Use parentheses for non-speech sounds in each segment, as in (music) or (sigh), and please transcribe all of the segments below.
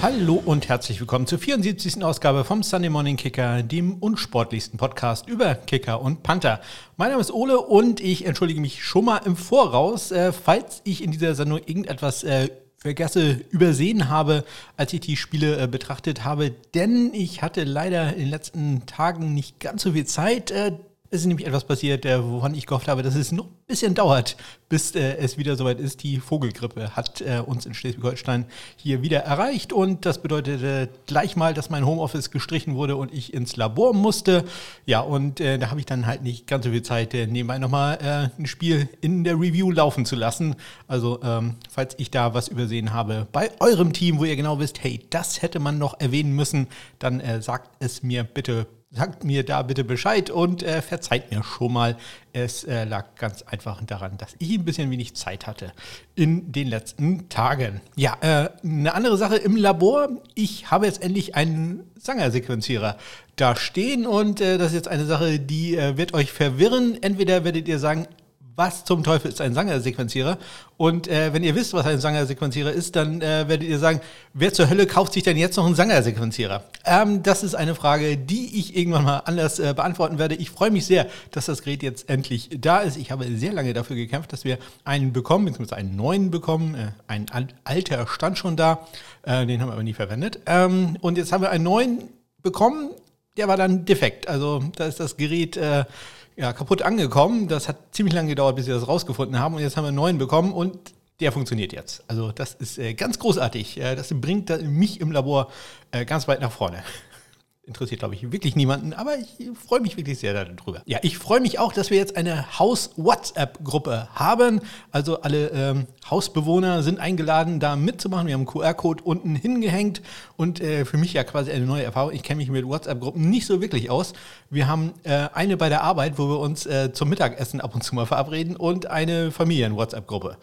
Hallo und herzlich willkommen zur 74. Ausgabe vom Sunday Morning Kicker, dem unsportlichsten Podcast über Kicker und Panther. Mein Name ist Ole und ich entschuldige mich schon mal im Voraus, äh, falls ich in dieser Sendung irgendetwas äh, vergesse, übersehen habe, als ich die Spiele äh, betrachtet habe, denn ich hatte leider in den letzten Tagen nicht ganz so viel Zeit. Ist nämlich etwas passiert, äh, wovon ich gehofft habe, dass es noch ein bisschen dauert, bis äh, es wieder soweit ist. Die Vogelgrippe hat äh, uns in Schleswig-Holstein hier wieder erreicht und das bedeutete gleich mal, dass mein Homeoffice gestrichen wurde und ich ins Labor musste. Ja, und äh, da habe ich dann halt nicht ganz so viel Zeit, äh, nebenbei nochmal äh, ein Spiel in der Review laufen zu lassen. Also, ähm, falls ich da was übersehen habe bei eurem Team, wo ihr genau wisst, hey, das hätte man noch erwähnen müssen, dann sagt es mir bitte sagt mir da bitte Bescheid und äh, verzeiht mir schon mal. Es äh, lag ganz einfach daran, dass ich ein bisschen wenig Zeit hatte in den letzten Tagen. Ja, äh, eine andere Sache im Labor. Ich habe jetzt endlich einen Sanger-Sequenzierer da stehen und äh, das ist jetzt eine Sache, die äh, wird euch verwirren. Entweder werdet ihr sagen, was zum Teufel ist ein Sanger-Sequenzierer? Und äh, wenn ihr wisst, was ein Sanger-Sequenzierer ist, dann äh, werdet ihr sagen, wer zur Hölle kauft sich denn jetzt noch einen Sanger-Sequenzierer? Ähm, das ist eine Frage, die ich irgendwann mal anders äh, beantworten werde. Ich freue mich sehr, dass das Gerät jetzt endlich da ist. Ich habe sehr lange dafür gekämpft, dass wir einen bekommen, beziehungsweise einen neuen bekommen. Äh, ein alter stand schon da, äh, den haben wir aber nie verwendet. Ähm, und jetzt haben wir einen neuen bekommen, der war dann defekt. Also da ist das Gerät äh, ja, kaputt angekommen. Das hat ziemlich lange gedauert, bis wir das rausgefunden haben. Und jetzt haben wir einen neuen bekommen und der funktioniert jetzt. Also das ist äh, ganz großartig. Äh, das bringt mich im Labor äh, ganz weit nach vorne interessiert, glaube ich, wirklich niemanden, aber ich freue mich wirklich sehr darüber. Ja, ich freue mich auch, dass wir jetzt eine Haus-WhatsApp-Gruppe haben. Also alle ähm, Hausbewohner sind eingeladen, da mitzumachen. Wir haben einen QR-Code unten hingehängt und äh, für mich ja quasi eine neue Erfahrung. Ich kenne mich mit WhatsApp-Gruppen nicht so wirklich aus. Wir haben äh, eine bei der Arbeit, wo wir uns äh, zum Mittagessen ab und zu mal verabreden und eine Familien-WhatsApp-Gruppe.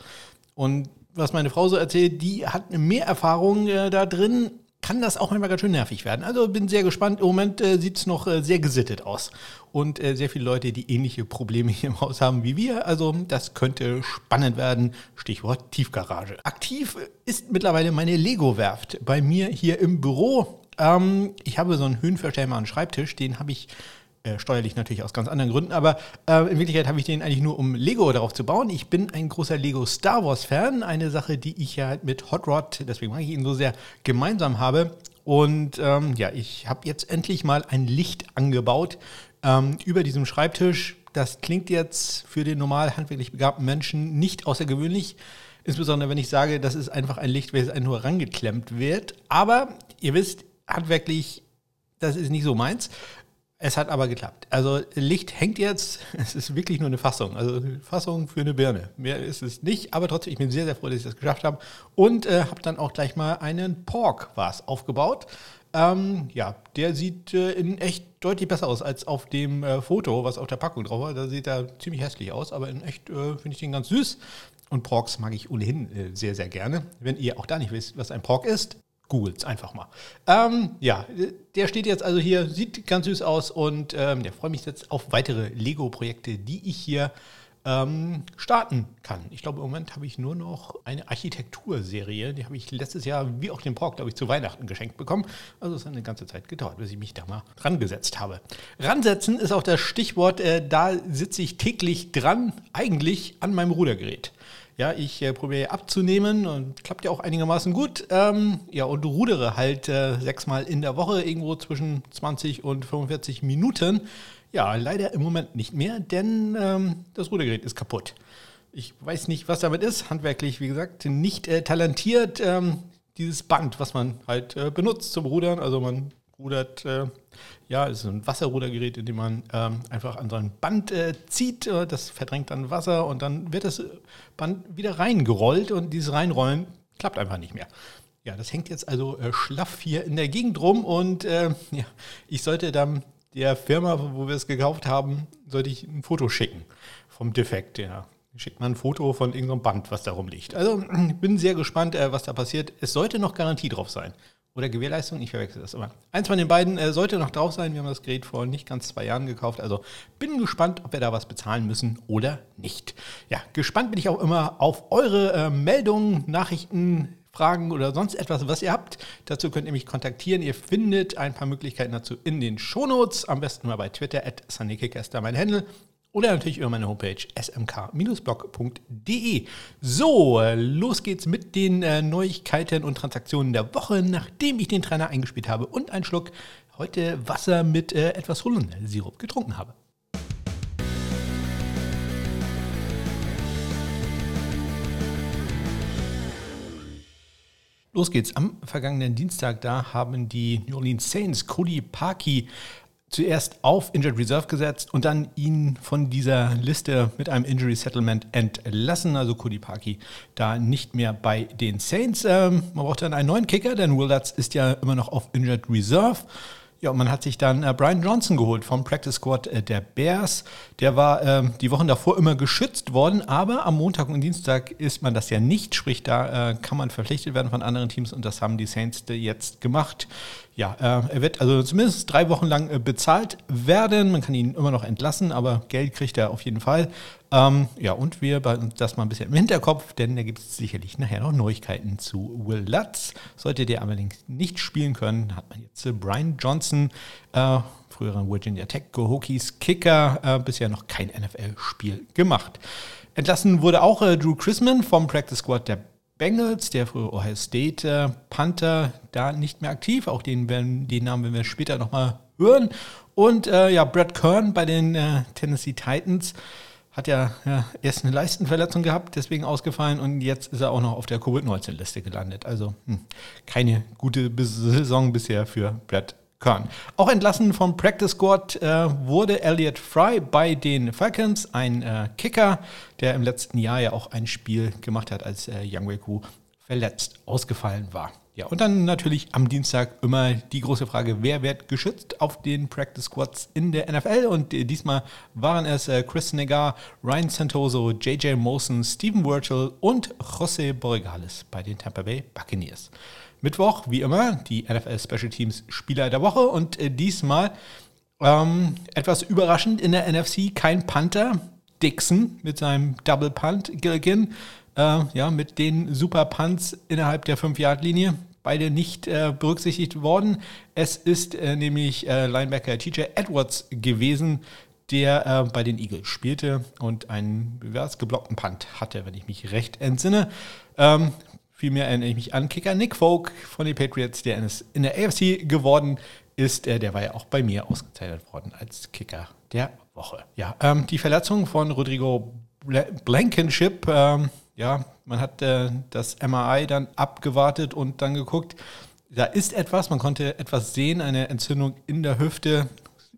Und was meine Frau so erzählt, die hat mehr Erfahrung äh, da drin kann das auch manchmal ganz schön nervig werden. Also bin sehr gespannt. Im Moment äh, sieht es noch äh, sehr gesittet aus. Und äh, sehr viele Leute, die ähnliche Probleme (laughs) hier im Haus haben wie wir. Also das könnte spannend werden. Stichwort Tiefgarage. Aktiv ist mittlerweile meine Lego-Werft bei mir hier im Büro. Ähm, ich habe so einen höhenverstellbaren Schreibtisch, den habe ich äh, steuerlich natürlich aus ganz anderen Gründen, aber äh, in Wirklichkeit habe ich den eigentlich nur, um Lego darauf zu bauen. Ich bin ein großer Lego Star Wars Fan, eine Sache, die ich ja mit Hot Rod, deswegen mag ich ihn so sehr, gemeinsam habe. Und ähm, ja, ich habe jetzt endlich mal ein Licht angebaut ähm, über diesem Schreibtisch. Das klingt jetzt für den normal handwerklich begabten Menschen nicht außergewöhnlich. Insbesondere wenn ich sage, das ist einfach ein Licht, welches nur rangeklemmt wird. Aber ihr wisst, handwerklich, das ist nicht so meins. Es hat aber geklappt. Also Licht hängt jetzt, (laughs) es ist wirklich nur eine Fassung. Also eine Fassung für eine Birne. Mehr ist es nicht, aber trotzdem, ich bin sehr, sehr froh, dass ich das geschafft habe. Und äh, habe dann auch gleich mal einen Pork was aufgebaut. Ähm, ja, der sieht äh, in echt deutlich besser aus als auf dem äh, Foto, was auf der Packung drauf war. Da sieht er ziemlich hässlich aus, aber in echt äh, finde ich den ganz süß. Und Porks mag ich ohnehin äh, sehr, sehr gerne. Wenn ihr auch da nicht wisst, was ein Pork ist, Googles einfach mal. Ähm, ja, der steht jetzt also hier, sieht ganz süß aus und ähm, ja, freue mich jetzt auf weitere Lego-Projekte, die ich hier ähm, starten kann. Ich glaube, im Moment habe ich nur noch eine Architekturserie, die habe ich letztes Jahr, wie auch den Pork, glaube ich, zu Weihnachten geschenkt bekommen. Also es hat eine ganze Zeit gedauert, bis ich mich da mal rangesetzt habe. Ransetzen ist auch das Stichwort, äh, da sitze ich täglich dran, eigentlich an meinem Rudergerät. Ja, ich äh, probiere abzunehmen und klappt ja auch einigermaßen gut. Ähm, ja, und rudere halt äh, sechsmal in der Woche, irgendwo zwischen 20 und 45 Minuten. Ja, leider im Moment nicht mehr, denn ähm, das Rudergerät ist kaputt. Ich weiß nicht, was damit ist. Handwerklich, wie gesagt, nicht äh, talentiert. Ähm, dieses Band, was man halt äh, benutzt zum Rudern. Also man rudert äh, ja, es ist ein Wasserrudergerät, in dem man ähm, einfach an so ein Band äh, zieht. Äh, das verdrängt dann Wasser und dann wird das Band wieder reingerollt und dieses Reinrollen klappt einfach nicht mehr. Ja, das hängt jetzt also äh, schlaff hier in der Gegend rum und äh, (laughs) ja, ich sollte dann der Firma, wo wir es gekauft haben, sollte ich ein Foto schicken vom Defekt. Ja, schickt man ein Foto von irgendeinem Band, was da rumliegt. Also (clears throat) ich bin sehr gespannt, äh, was da passiert. Es sollte noch Garantie drauf sein oder Gewährleistung, ich verwechsel das immer. Eins von den beiden äh, sollte noch drauf sein. Wir haben das Gerät vor nicht ganz zwei Jahren gekauft. Also bin gespannt, ob wir da was bezahlen müssen oder nicht. Ja, gespannt bin ich auch immer auf eure äh, Meldungen, Nachrichten, Fragen oder sonst etwas, was ihr habt, dazu könnt ihr mich kontaktieren. Ihr findet ein paar Möglichkeiten dazu in den Shownotes. Am besten mal bei Twitter, at SunnyKicker ist da mein Handle. Oder natürlich über meine Homepage smk-blog.de. So, los geht's mit den äh, Neuigkeiten und Transaktionen der Woche, nachdem ich den Trainer eingespielt habe und einen Schluck heute Wasser mit äh, etwas Holundersirup getrunken habe. Los geht's. Am vergangenen Dienstag, da haben die New Orleans Saints Cody Parkey zuerst auf Injured Reserve gesetzt und dann ihn von dieser Liste mit einem Injury Settlement entlassen. Also Cody Parkey da nicht mehr bei den Saints. Ähm, man braucht dann einen neuen Kicker, denn Will Lutz ist ja immer noch auf Injured Reserve. Ja, und man hat sich dann äh, Brian Johnson geholt vom Practice Squad äh, der Bears. Der war äh, die Wochen davor immer geschützt worden, aber am Montag und Dienstag ist man das ja nicht. Sprich, da äh, kann man verpflichtet werden von anderen Teams und das haben die Saints jetzt gemacht. Ja, äh, er wird also zumindest drei Wochen lang äh, bezahlt werden. Man kann ihn immer noch entlassen, aber Geld kriegt er auf jeden Fall. Ähm, ja, und wir behalten das mal ein bisschen im Hinterkopf, denn da gibt es sicherlich nachher noch Neuigkeiten zu Will Lutz. Sollte der allerdings nicht spielen können, hat man jetzt äh, Brian Johnson, äh, früheren Virginia Tech Hokies Kicker, äh, bisher noch kein NFL-Spiel gemacht. Entlassen wurde auch äh, Drew Chrisman vom Practice Squad der Bengals, der frühere Ohio State äh, Panther, da nicht mehr aktiv. Auch den, werden, den Namen werden wir später nochmal hören. Und äh, ja, Brad Kern bei den äh, Tennessee Titans hat ja, ja, erst eine Leistenverletzung gehabt, deswegen ausgefallen und jetzt ist er auch noch auf der Covid-19-Liste gelandet. Also hm, keine gute Saison bisher für Brad Kern. Auch entlassen vom Practice Squad äh, wurde Elliot Fry bei den Falcons, ein äh, Kicker, der im letzten Jahr ja auch ein Spiel gemacht hat, als äh, Young Weku verletzt ausgefallen war. Ja, und dann natürlich am Dienstag immer die große Frage, wer wird geschützt auf den Practice Squads in der NFL? Und äh, diesmal waren es äh, Chris Negar, Ryan Santoso, JJ Mosen, Steven Virgil und José Borregales bei den Tampa Bay Buccaneers. Mittwoch, wie immer, die NFL Special Teams Spieler der Woche und äh, diesmal ähm, etwas überraschend in der NFC kein Panther. Dixon mit seinem Double Punt, Gilligan äh, ja, mit den Super Punts innerhalb der 5-Yard-Linie. Beide nicht äh, berücksichtigt worden. Es ist äh, nämlich äh, Linebacker TJ Edwards gewesen, der äh, bei den Eagles spielte und einen geblockten Punt hatte, wenn ich mich recht entsinne. Ähm, vielmehr erinnere ich mich an Kicker Nick Folk von den Patriots, der in der AFC geworden ist. Der war ja auch bei mir ausgezeichnet worden als Kicker der Woche. Ja, ähm, die Verletzung von Rodrigo Blankenship ähm, ja, man hat äh, das MRI dann abgewartet und dann geguckt, da ist etwas, man konnte etwas sehen, eine Entzündung in der Hüfte.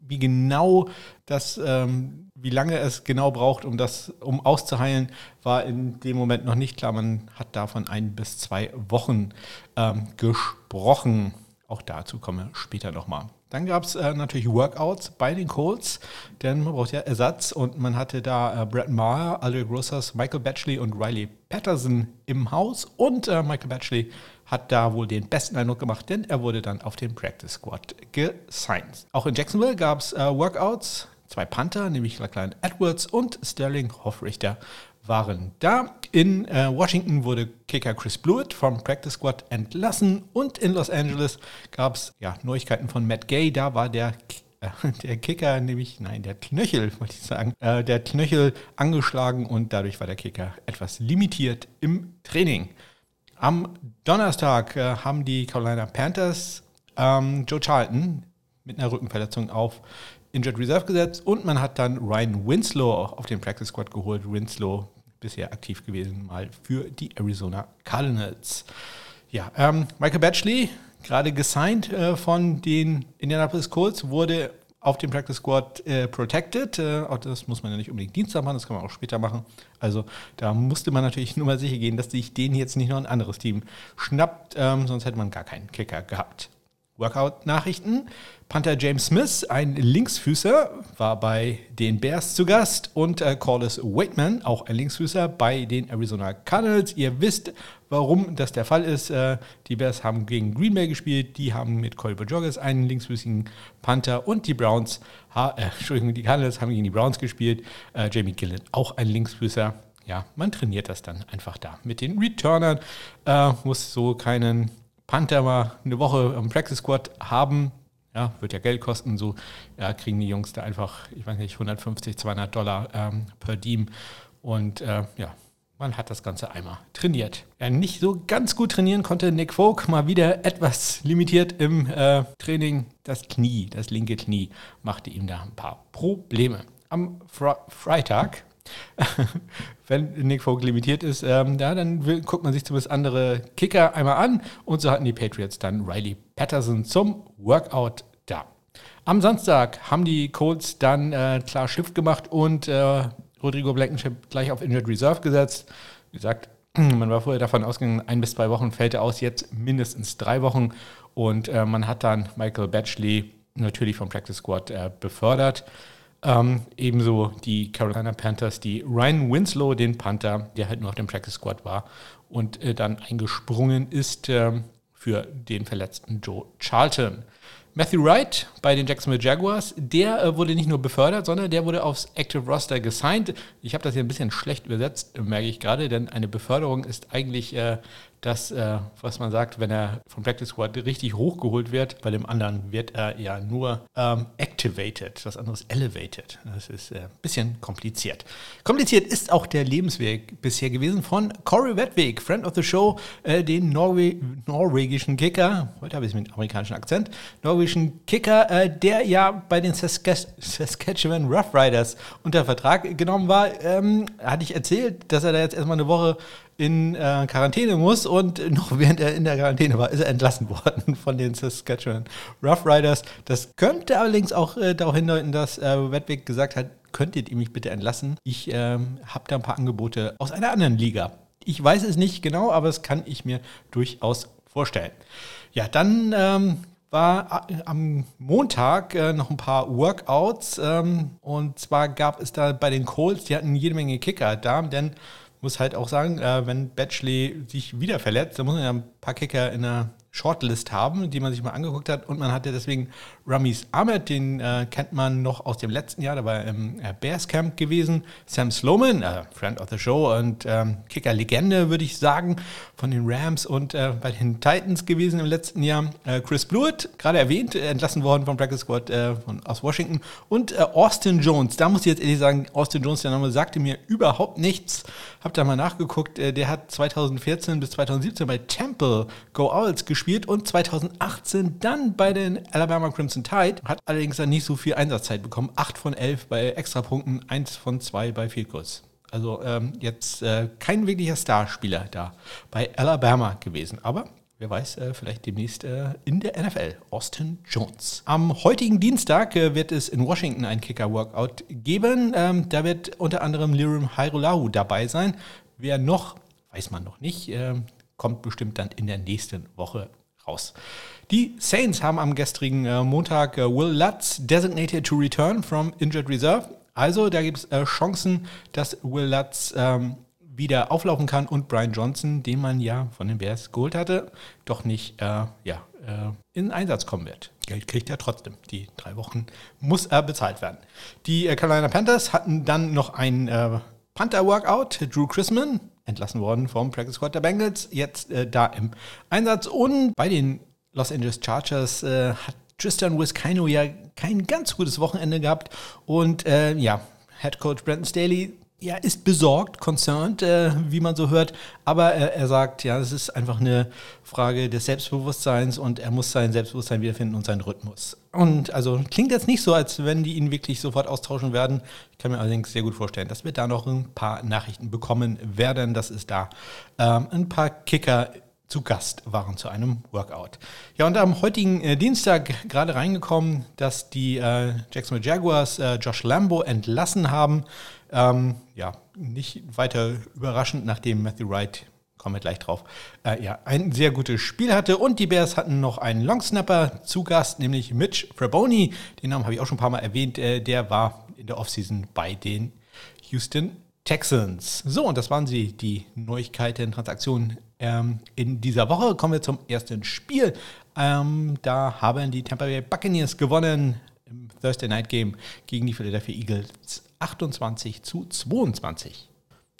Wie genau das, ähm, wie lange es genau braucht, um das, um auszuheilen, war in dem Moment noch nicht klar. Man hat davon ein bis zwei Wochen ähm, gesprochen. Auch dazu komme ich später nochmal. Dann gab es äh, natürlich Workouts bei den Colts, denn man braucht ja Ersatz und man hatte da äh, Brett Maher, Aldrich Grossers, Michael Batchley und Riley Patterson im Haus und äh, Michael Batchley hat da wohl den besten Eindruck gemacht, denn er wurde dann auf den Practice Squad gesigned. Auch in Jacksonville gab es äh, Workouts, zwei Panther, nämlich Lachlan Edwards und Sterling Hoffrichter waren da. In äh, Washington wurde Kicker Chris Blewett vom Practice Squad entlassen und in Los Angeles gab es ja, Neuigkeiten von Matt Gay. Da war der äh, (laughs) der Kicker, nämlich, nein, der Knöchel, (laughs) wollte ich sagen, äh, der Knöchel angeschlagen und dadurch war der Kicker etwas limitiert im Training. Am Donnerstag äh, haben die Carolina Panthers ähm, Joe Charlton mit einer Rückenverletzung auf Injured Reserve gesetzt und man hat dann Ryan Winslow auf den Practice Squad geholt. Winslow bisher aktiv gewesen, mal für die Arizona Cardinals. Ja, ähm, Michael Batchley, gerade gesigned äh, von den Indianapolis Colts, wurde auf dem Practice Squad äh, protected. Äh, auch das muss man ja nicht unbedingt Dienstag machen, das kann man auch später machen. Also da musste man natürlich (laughs) nur mal sicher gehen, dass sich den jetzt nicht noch ein anderes Team schnappt, ähm, sonst hätte man gar keinen Kicker gehabt. Workout-Nachrichten. Panther James Smith, ein Linksfüßer, war bei den Bears zu Gast und äh, Corliss Waitman, auch ein Linksfüßer, bei den Arizona Cardinals. Ihr wisst, warum das der Fall ist. Äh, die Bears haben gegen Green Bay gespielt, die haben mit Colby Joggers einen linksfüßigen Panther und die Browns, ha, äh, Entschuldigung, die Cardinals haben gegen die Browns gespielt. Äh, Jamie Gillen, auch ein Linksfüßer. ja, man trainiert das dann einfach da. Mit den Returnern äh, muss so keinen Panther mal eine Woche im Practice Squad haben. Ja, wird ja Geld kosten. So ja, kriegen die Jungs da einfach, ich weiß nicht, 150, 200 Dollar ähm, per Team. Und äh, ja, man hat das Ganze einmal trainiert. Ja, nicht so ganz gut trainieren konnte Nick Folk mal wieder etwas limitiert im äh, Training. Das Knie, das linke Knie, machte ihm da ein paar Probleme. Am Fre Freitag, (laughs) wenn Nick Folk limitiert ist, ähm, ja, dann will, guckt man sich zumindest andere Kicker einmal an. Und so hatten die Patriots dann Riley Patterson zum Workout. Am Samstag haben die Colts dann äh, klar Shift gemacht und äh, Rodrigo Blankenship gleich auf Injured Reserve gesetzt. Wie gesagt, (clears throat) man war vorher davon ausgegangen, ein bis zwei Wochen fällt er aus, jetzt mindestens drei Wochen. Und äh, man hat dann Michael Batchley natürlich vom Practice Squad äh, befördert. Ähm, ebenso die Carolina Panthers, die Ryan Winslow, den Panther, der halt nur auf dem Practice Squad war und äh, dann eingesprungen ist ähm, für den verletzten Joe Charlton. Matthew Wright bei den Jacksonville Jaguars, der äh, wurde nicht nur befördert, sondern der wurde aufs Active Roster gesigned. Ich habe das hier ein bisschen schlecht übersetzt, merke ich gerade, denn eine Beförderung ist eigentlich äh, das, äh, was man sagt, wenn er vom Practice Squad richtig hochgeholt wird. Bei dem anderen wird er ja nur ähm, activated, andere ist elevated. Das ist ein äh, bisschen kompliziert. Kompliziert ist auch der Lebensweg bisher gewesen von Corey Wedwig, Friend of the Show, äh, den Norwe norwegischen Kicker, heute habe ich es mit amerikanischem Akzent, norwegischen Kicker, äh, der ja bei den Saskatchewan Rough Riders unter Vertrag genommen war. Ähm, hatte ich erzählt, dass er da jetzt erstmal eine Woche in äh, Quarantäne muss und noch (laughs) während er in der Quarantäne war, ist er entlassen (laughs) worden von den Saskatchewan Rough Riders. Das könnte allerdings auch äh, darauf hindeuten, dass äh, Wedwig gesagt hat, könntet ihr mich bitte entlassen? Ich ähm, habe da ein paar Angebote aus einer anderen Liga. Ich weiß es nicht genau, aber das kann ich mir durchaus vorstellen. Ja, dann ähm, war äh, am Montag äh, noch ein paar Workouts ähm, und zwar gab es da bei den Colts, die hatten jede Menge Kicker da, denn muss halt auch sagen, äh, wenn Batchley sich wieder verletzt, dann muss man ja ein paar Kicker in der Shortlist haben, die man sich mal angeguckt hat. Und man hatte deswegen Ramis Ahmed, den äh, kennt man noch aus dem letzten Jahr, da war im äh, Bears Camp gewesen. Sam Sloman, äh, Friend of the Show und ähm, Kicker-Legende, würde ich sagen, von den Rams und äh, bei den Titans gewesen im letzten Jahr. Äh, Chris Blewett, gerade erwähnt, entlassen worden vom Practice Squad äh, von, aus Washington. Und Austin Jones, da muss ich jetzt ehrlich sagen, Austin Jones, der Name sagte mir überhaupt nichts. Hab da mal nachgeguckt, der hat 2014 bis 2017 bei Temple Go Owls gespielt gespielt und 2018 dann bei den Alabama Crimson Tide. Hat allerdings dann nicht so viel Einsatzzeit bekommen. 8 von 11 bei Extrapunkten, 1 von 2 bei Field Goals. Also ähm, jetzt äh, kein wirklicher Starspieler da bei Alabama gewesen. Aber Wer weiß, äh, vielleicht demnächst äh, in der NFL. Austin Jones. Am heutigen Dienstag äh, wird es in Washington ein Kicker-Workout geben. Ähm, da wird unter anderem Lirim Hairolahu dabei sein. Wer noch, weiß man noch nicht. Ähm, kommt bestimmt dann in der nächsten Woche raus. Die Saints haben am gestrigen äh, Montag äh, Will Lutz designated to return from injured reserve. Also da gibt es äh, Chancen, dass Will Lutz ähm, wieder auflaufen kann und Brian Johnson, den man ja von den Bears geholt hatte, doch nicht äh, ja, äh, in Einsatz kommen wird. Geld kriegt er trotzdem. Die drei Wochen muss er bezahlt werden. Die äh, Carolina Panthers hatten dann noch ein Panther-Workout. Drew Chrisman, entlassen worden vom Practice Squad der Bengals, jetzt äh, da im Einsatz. Und bei den Los Angeles Chargers äh, hat Tristan Wiskino ja kein ganz gutes Wochenende gehabt. Und äh, ja, Head Coach Brandon Staley ja, ist besorgt, concerned, äh, wie man so hört. Aber äh, er sagt, ja, es ist einfach eine Frage des Selbstbewusstseins und er muss sein Selbstbewusstsein wiederfinden und seinen Rhythmus. Und also klingt jetzt nicht so, als wenn die ihn wirklich sofort austauschen werden. Ich kann mir allerdings sehr gut vorstellen, dass wir da noch ein paar Nachrichten bekommen werden, dass es da ähm, ein paar Kicker zu Gast waren zu einem Workout. Ja, und am heutigen äh, Dienstag gerade reingekommen, dass die äh, Jacksonville Jaguars äh, Josh Lambo entlassen haben. Ähm, ja, nicht weiter überraschend, nachdem Matthew Wright, kommen wir gleich drauf, äh, ja, ein sehr gutes Spiel hatte. Und die Bears hatten noch einen Longsnapper zu Gast, nämlich Mitch Fraboni. Den Namen habe ich auch schon ein paar Mal erwähnt. Äh, der war in der Offseason bei den Houston Texans. So, und das waren sie, die Neuigkeiten, Transaktionen ähm, in dieser Woche. Kommen wir zum ersten Spiel. Ähm, da haben die Tampa Bay Buccaneers gewonnen im Thursday Night Game gegen die Philadelphia Eagles 28 zu 22.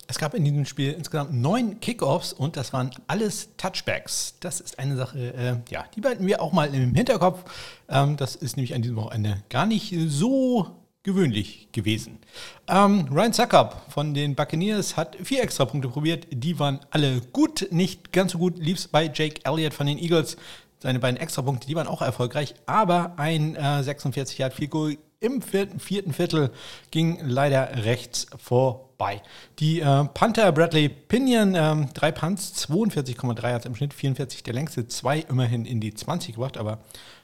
Es gab in diesem Spiel insgesamt neun Kickoffs und das waren alles Touchbacks. Das ist eine Sache, äh, ja, die behalten wir auch mal im Hinterkopf. Ähm, das ist nämlich an diesem Wochenende gar nicht so gewöhnlich gewesen. Ähm, Ryan Suckup von den Buccaneers hat vier extra Punkte probiert. Die waren alle gut. Nicht ganz so gut lief bei Jake Elliott von den Eagles. Seine beiden Extrapunkte, die waren auch erfolgreich, aber ein äh, 46 Yard Field Goal im vierten, vierten Viertel ging leider rechts vorbei. Die äh, Panther Bradley Pinion, äh, drei Punts, 42,3 Yards im Schnitt, 44 der längste, zwei immerhin in die 20 gebracht, aber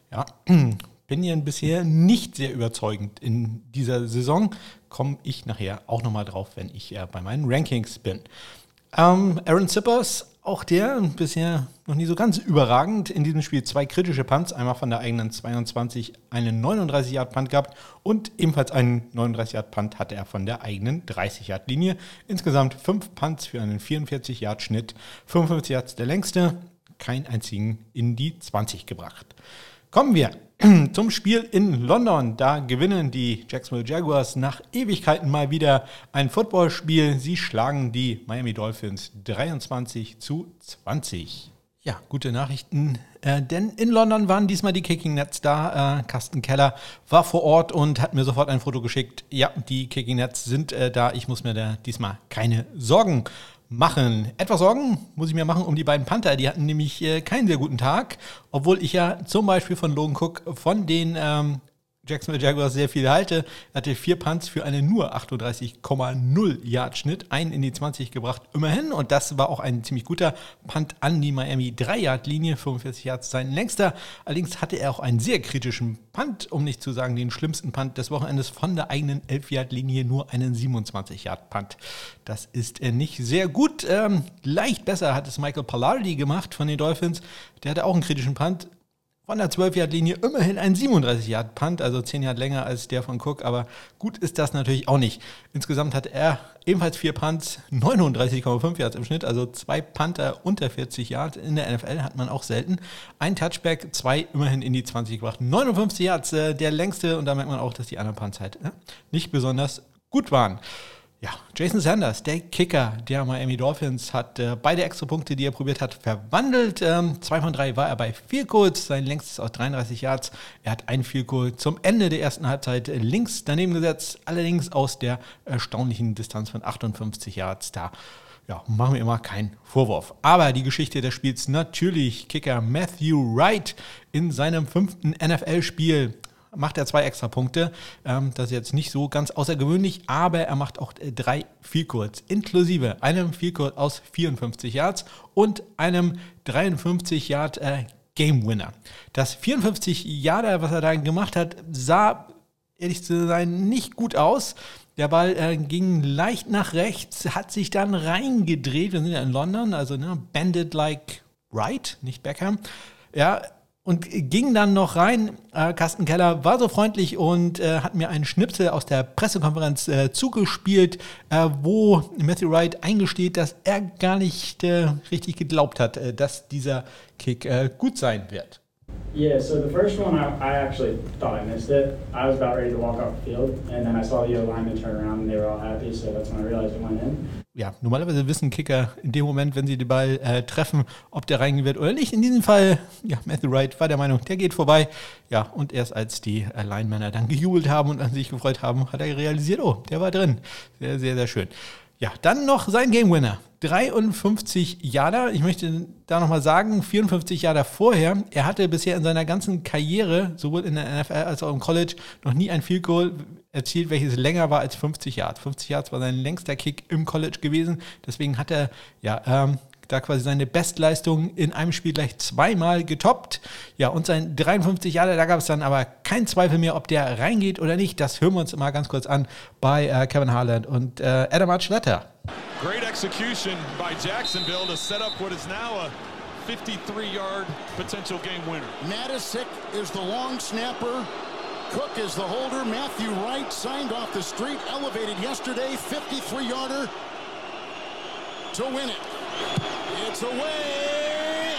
ja, (clears throat) Pinion bisher nicht sehr überzeugend in dieser Saison. Komme ich nachher auch nochmal drauf, wenn ich äh, bei meinen Rankings bin. Ähm, Aaron Zippers, auch der bisher noch nie so ganz überragend. In diesem Spiel zwei kritische Punts, einmal von der eigenen 22 einen 39 Yard Punt gehabt und ebenfalls einen 39 Yard Punt hatte er von der eigenen 30 Yard Linie. Insgesamt fünf Punts für einen 44 Yard Schnitt, 55 Yards der längste, keinen einzigen in die 20 gebracht. Kommen wir (clears throat) zum Spiel in London. Da gewinnen die Jacksonville Jaguars nach Ewigkeiten mal wieder ein Footballspiel. Sie schlagen die Miami Dolphins 23 zu 20. Ja, gute Nachrichten, äh, denn in London waren diesmal die Kicking Nets da. Äh, Carsten Keller war vor Ort und hat mir sofort ein Foto geschickt. Ja, die Kicking Nets sind äh, da. Ich muss mir da diesmal keine Sorgen machen. Etwas Sorgen muss ich mir machen um die beiden Panther. Die hatten nämlich äh, keinen sehr guten Tag, obwohl ich ja zum Beispiel von Logan Cook von den ähm, Jacksonville Jaguars sehr viel halte. Er hatte vier Punts für einen nur 38,0 Yard Schnitt, einen in die 20 gebracht, immerhin. Und das war auch ein ziemlich guter Punt an die Miami 3 Yard Linie, 45 Yards sein längster. Allerdings hatte er auch einen sehr kritischen Punt, um nicht zu sagen den schlimmsten Punt des Wochenendes von der eigenen 11 Yard Linie, nur einen 27 Yard Punt. Das ist er nicht sehr gut. Ähm, leicht besser hat es Michael Pallardi gemacht von den Dolphins. Der hatte auch einen kritischen Punt, von der 12-Yard-Linie immerhin ein 37-Yard-Punt, also 10 Yard länger als der von Cook, aber gut ist das natürlich auch nicht. Insgesamt hat er ebenfalls vier Punts, 39,5 Yards im Schnitt, also zwei Panther unter 40 Yards. In der NFL hat man auch selten. Ein Touchback, zwei immerhin in die 20 gebracht. 59 Yards, äh, der längste, und da merkt man auch, dass die anderen Punts halt äh, nicht besonders gut waren. Ja, Jason Sanders, der Kicker der Miami Dolphins, hat äh, beide extra Punkte, die er probiert hat, verwandelt. Ähm, zwei von drei war er bei Field Goals, sein längstes aus 33 Yards. Er hat ein Field Goal zum Ende der ersten Halbzeit links daneben gesetzt, allerdings aus der erstaunlichen Distanz von 58 Yards. Da ja, machen wir immer keinen Vorwurf. Aber die Geschichte des Spiels natürlich Kicker Matthew Wright in seinem fünften NFL-Spiel macht er zwei extra Punkte. Ähm, das ist jetzt nicht so ganz außergewöhnlich, aber er macht auch äh, drei Vielkurz, inklusive einem Vielkurz aus 54 Yards und einem 53 Yard äh, Game Winner. Das 54 Yarder, was er da gemacht hat, sah ehrlich zu sein nicht gut aus. Der Ball äh, ging leicht nach rechts, hat sich dann reingedreht. Wir sind ja in London, also ne, bandit like right, nicht Beckham. Ja, und ging dann noch rein. Äh, Carsten Keller war so freundlich und äh, hat mir einen Schnipsel aus der Pressekonferenz äh, zugespielt, äh, wo Matthew Wright eingesteht, dass er gar nicht äh, richtig geglaubt hat, dass dieser Kick gut sein wird. Yeah, so the first one, I, I actually thought I missed it. I was about ready to walk off the field, and then I saw the linemen turn around and they were all happy, so that's when I realized it went in ja, normalerweise wissen Kicker in dem Moment, wenn sie den Ball äh, treffen, ob der reingehen wird oder nicht. In diesem Fall, ja, Matthew Wright war der Meinung, der geht vorbei. Ja, und erst als die äh, Linemänner dann gejubelt haben und an sich gefreut haben, hat er realisiert, oh, der war drin. Sehr, sehr, sehr schön. Ja, dann noch sein Game Winner. 53 Jahre. Ich möchte da nochmal sagen, 54 Jahre vorher. Er hatte bisher in seiner ganzen Karriere, sowohl in der NFL als auch im College, noch nie ein Field Goal erzielt, welches länger war als 50 Yards. 50 Yards war sein längster Kick im College gewesen. Deswegen hat er ja ähm, da quasi seine Bestleistung in einem Spiel gleich zweimal getoppt. Ja, und sein 53 Jahre, da gab es dann aber keinen Zweifel mehr, ob der reingeht oder nicht. Das hören wir uns mal ganz kurz an bei äh, Kevin Harland und äh, Adam Archuleta. Great execution by Jacksonville to set up what is now a 53-yard potential game winner. Madisick is the long snapper. Cook is the holder. Matthew Wright signed off the street, elevated yesterday, 53-yarder to win it. It's away,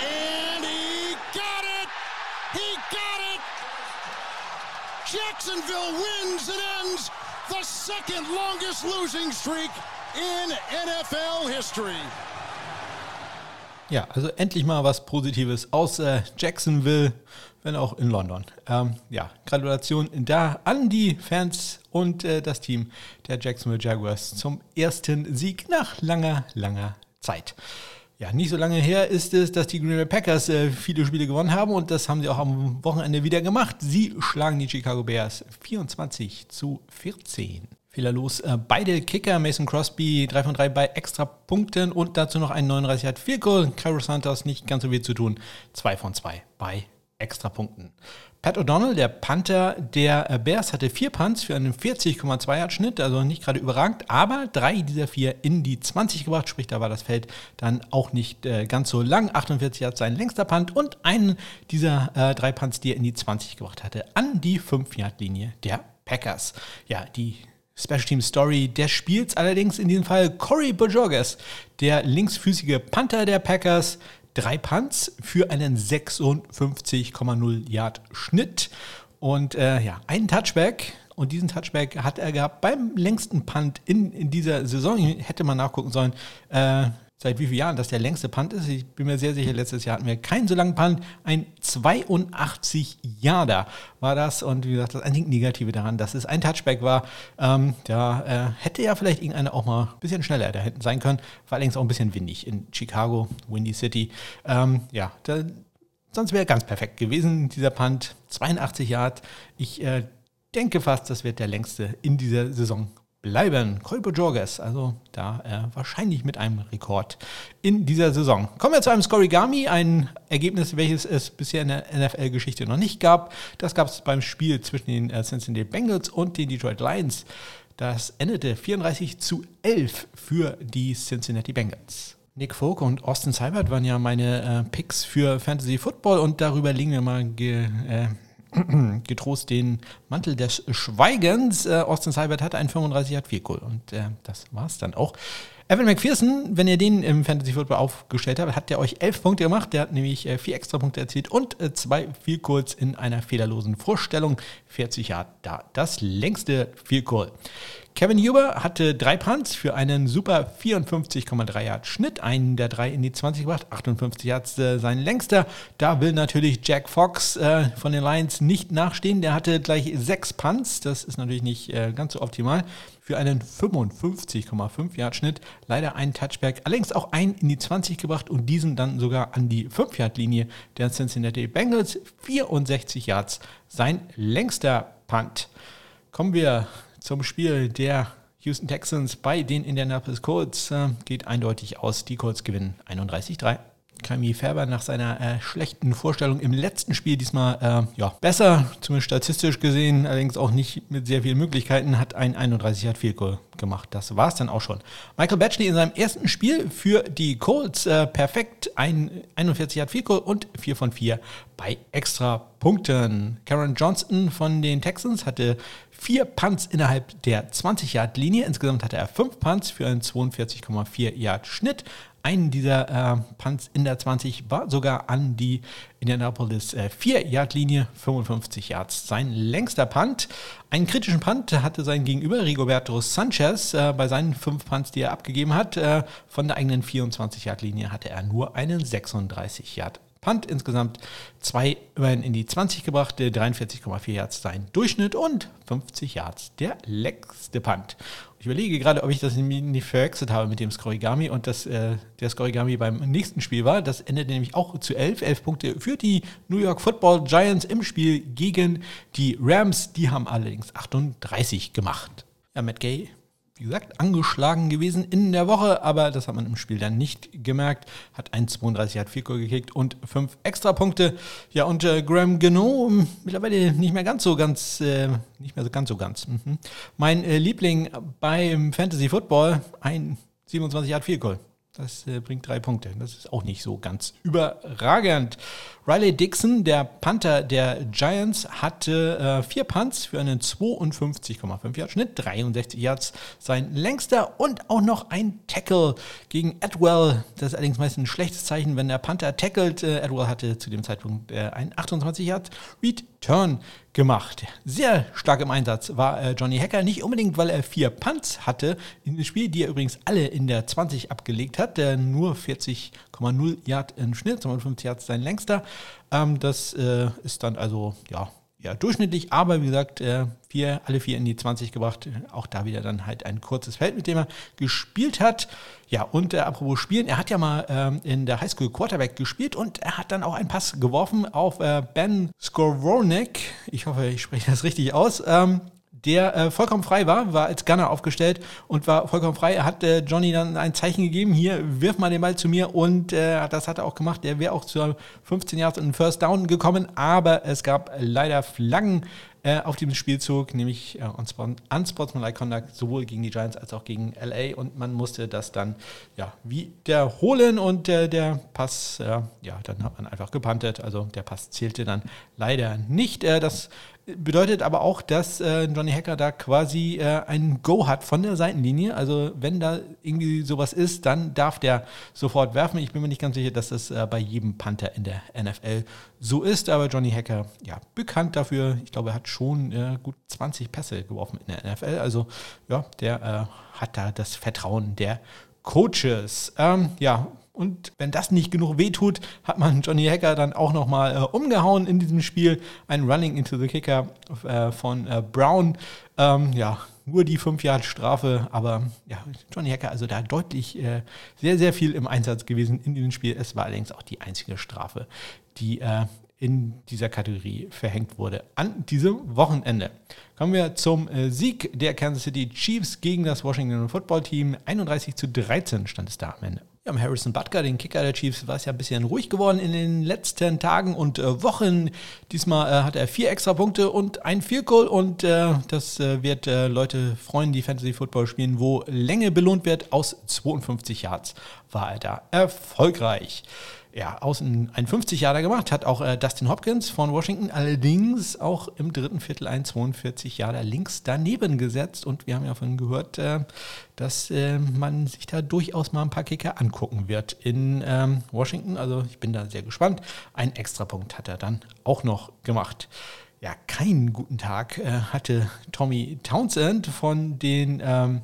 and he got it! He got it! Jacksonville wins and ends the second longest losing streak in NFL history. Ja, also endlich mal was Positives aus äh, Jacksonville, wenn auch in London. Ähm, ja, Gratulation da an die Fans und äh, das Team der Jacksonville Jaguars zum ersten Sieg nach langer, langer Zeit. Ja, nicht so lange her ist es, dass die Green Bay Packers äh, viele Spiele gewonnen haben und das haben sie auch am Wochenende wieder gemacht. Sie schlagen die Chicago Bears 24 zu 14. Fehlerlos äh, beide Kicker, Mason Crosby 3 von 3 bei extra Punkten und dazu noch ein 39 hat Goal. Cairo Santos nicht ganz so viel zu tun, 2 von 2 bei extra Punkten. Pat O'Donnell, der Panther der äh, Bears, hatte vier Punts für einen 40,2 Yard Schnitt, also nicht gerade überragend, aber drei dieser vier in die 20 gebracht, sprich da war das Feld dann auch nicht äh, ganz so lang. 48 Yards sein längster Punt und einen dieser äh, drei Punts, die er in die 20 gebracht hatte, an die 5 Yard Linie der Packers. Ja, die Special Team Story des Spiels allerdings in diesem Fall Corey Bojorges, der linksfüßige Panther der Packers. Drei Punts für einen 56,0 Yard Schnitt und äh, ja, einen Touchback. Und diesen Touchback hat er gehabt beim längsten Punt in, in dieser Saison. Hätte man nachgucken sollen. Äh, seit wie vielen Jahren das der längste Punt ist. Ich bin mir sehr sicher, letztes Jahr hatten wir keinen so langen Punt. Ein 82 Jahre war das. Und wie gesagt, das einzige Negative daran, dass es ein Touchback war. Ähm, da äh, hätte ja vielleicht irgendeiner auch mal ein bisschen schneller da hinten sein können. War allerdings auch ein bisschen windig in Chicago, Windy City. Ähm, ja, da, sonst wäre ganz perfekt gewesen, dieser Punt. 82 Yard. Ich äh, denke fast, das wird der längste in dieser Saison bleiben. Kolbo Jorges, also da äh, wahrscheinlich mit einem Rekord in dieser Saison. Kommen wir zu einem Scorigami, ein Ergebnis, welches es bisher in der NFL-Geschichte noch nicht gab. Das gab es beim Spiel zwischen den äh, Cincinnati Bengals und den Detroit Lions. Das endete 34 zu 11 für die Cincinnati Bengals. Nick Folk und Austin Seibert waren ja meine äh, Picks für Fantasy Football und darüber liegen wir mal ge, äh, (clears throat) getrost den Mantel des Schweigens. Äh, Austin Seibert hatte einen 35 hat 4 Goal und äh, das war es dann auch. Evan McPherson, wenn ihr den im Fantasy Football aufgestellt habt, hat der euch elf Punkte gemacht. Der hat nämlich äh, vier extra Punkte erzielt und äh, zwei Goals in einer fehlerlosen Vorstellung. 40 Jahre da. Das längste Field Goal. Kevin Huber hatte drei Punts für einen super 54,3 Yard Schnitt. Einen der drei in die 20 gebracht. 58 Yards äh, sein längster. Da will natürlich Jack Fox äh, von den Lions nicht nachstehen. Der hatte gleich sechs Punts. Das ist natürlich nicht äh, ganz so optimal. Für einen 55,5 Yard Schnitt. Leider ein Touchback. Allerdings auch einen in die 20 gebracht und diesen dann sogar an die 5 Yard Linie der Cincinnati Bengals. 64 Yards sein längster Punt. Kommen wir zum Spiel der Houston Texans bei den Indianapolis Colts. Äh, geht eindeutig aus. Die Colts gewinnen 31-3. Kami Färber nach seiner äh, schlechten Vorstellung im letzten Spiel diesmal äh, ja, besser, zumindest statistisch gesehen, allerdings auch nicht mit sehr vielen Möglichkeiten, hat ein 31 hat Field Goal gemacht. Das war es dann auch schon. Michael Batchley in seinem ersten Spiel für die Colts äh, perfekt, ein 41 hat Field Goal und 4 von 4 bei extra Punkten. Karen Johnston von den Texans hatte vier Punts innerhalb der 20-Yard-Linie. Insgesamt hatte er fünf Punts für einen 42,4 Yard Schnitt. Einen dieser äh, Punts in der 20 war sogar an die Indianapolis äh, 4-Yard-Linie, 55 Yards. Sein längster Punt, einen kritischen Punt hatte sein Gegenüber Rigoberto Sanchez äh, bei seinen fünf Punts, die er abgegeben hat. Äh, von der eigenen 24-Yard-Linie hatte er nur einen 36 Yard Punt. Insgesamt zwei immerhin in die 20 gebracht, 43,4 Yards sein Durchschnitt und 50 Yards der längste Punt. Ich überlege gerade, ob ich das nicht verwechselt habe mit dem Scorigami und dass äh, der Scorigami beim nächsten Spiel war. Das endete nämlich auch zu 11. 11 Punkte für die New York Football Giants im Spiel gegen die Rams. Die haben allerdings 38 gemacht. Ja, Matt Gay wie gesagt, angeschlagen gewesen in der Woche, aber das hat man im Spiel dann nicht gemerkt. Hat 1,32, hat 4 Goal gekickt und 5 Extrapunkte. Ja, und äh, Graham Geno mittlerweile nicht mehr ganz so ganz, äh, nicht mehr so ganz so ganz. Mhm. Mein äh, Liebling beim Fantasy Football, ein 27 hat 4 Goal. Das äh, bringt drei Punkte. Das ist auch nicht so ganz überragend. Riley Dixon, der Panther der Giants, hatte äh, vier Punts für einen 52,5 Yard Schnitt, 63 Yards sein längster und auch noch ein Tackle gegen Edwell. Das ist allerdings meist ein schlechtes Zeichen, wenn der Panther tackelt. Äh, Edwell hatte zu dem Zeitpunkt äh, ein 28 Yard Return gemacht. Sehr stark im Einsatz war äh, Johnny Hacker, nicht unbedingt, weil er vier Punts hatte in dem Spiel, die er übrigens alle in der 20 abgelegt hat, der nur 40,0 Yard im Schnitt, 52 Yards sein längster. Ähm, das äh, ist dann also, ja, ja, durchschnittlich, aber wie gesagt, äh, vier, alle vier in die 20 gebracht. Auch da wieder dann halt ein kurzes Feld, mit dem er gespielt hat. Ja, und äh, apropos Spielen, er hat ja mal ähm, in der Highschool Quarterback gespielt und er hat dann auch einen Pass geworfen auf äh, Ben Skowronek. Ich hoffe, ich spreche das richtig aus. Ähm, der äh, vollkommen frei war, war als Gunner aufgestellt und war vollkommen frei. Er hat äh, Johnny dann ein Zeichen gegeben, hier, wirf mal den Ball zu mir und äh, das hat er auch gemacht. Der wäre auch zur 15 Yards und First Down gekommen, aber es gab leider Flaggen äh, auf diesem Spielzug, nämlich äh, Unsportsmanlike Conduct, sowohl gegen die Giants als auch gegen LA und man musste das dann ja wiederholen und äh, der Pass, äh, ja, dann hat man einfach gepantet, also der Pass zählte dann leider nicht. Äh, das Bedeutet aber auch, dass äh, Johnny Hacker da quasi äh, ein Go hat von der Seitenlinie. Also wenn da irgendwie sowas ist, dann darf der sofort werfen. Ich bin mir nicht ganz sicher, dass das äh, bei jedem Panther in der NFL so ist. Aber Johnny Hacker, ja, bekannt dafür. Ich glaube, er hat schon äh, gut 20 Pässe geworfen in der NFL. Also ja, der äh, hat da das Vertrauen der Coaches. Ähm, ja, und wenn das nicht genug wehtut, hat man Johnny Hacker dann auch nochmal äh, umgehauen in diesem Spiel. Ein Running into the Kicker äh, von äh, Brown. Ähm, ja, nur die 5 Jahre Strafe, aber ja, Johnny Hacker, also da deutlich äh, sehr, sehr viel im Einsatz gewesen in diesem Spiel. Es war allerdings auch die einzige Strafe, die äh, in dieser Kategorie verhängt wurde an diesem Wochenende. Kommen wir zum äh, Sieg der Kansas City Chiefs gegen das Washington Football Team. 31 zu 13 stand es da am Ende. Ja, am Harrison Butker, den Kicker der Chiefs, war es ja ein bisschen ruhig geworden in den letzten Tagen und äh, Wochen. Diesmal äh, hat er vier extra Punkte und ein Field Goal und äh, das äh, wird äh, Leute freuen, die Fantasy Football spielen, wo Länge belohnt wird. Aus 52 Yards war er da erfolgreich ja, außen ein 50 Jahre gemacht, hat auch äh, Dustin Hopkins von Washington allerdings auch im dritten Viertel ein 42 Jahre links daneben gesetzt und wir haben ja von gehört, äh, dass äh, man sich da durchaus mal ein paar Kicker angucken wird in ähm, Washington. Also ich bin da sehr gespannt. Ein Extrapunkt hat er dann auch noch gemacht. Ja, keinen guten Tag äh, hatte Tommy Townsend von den ähm,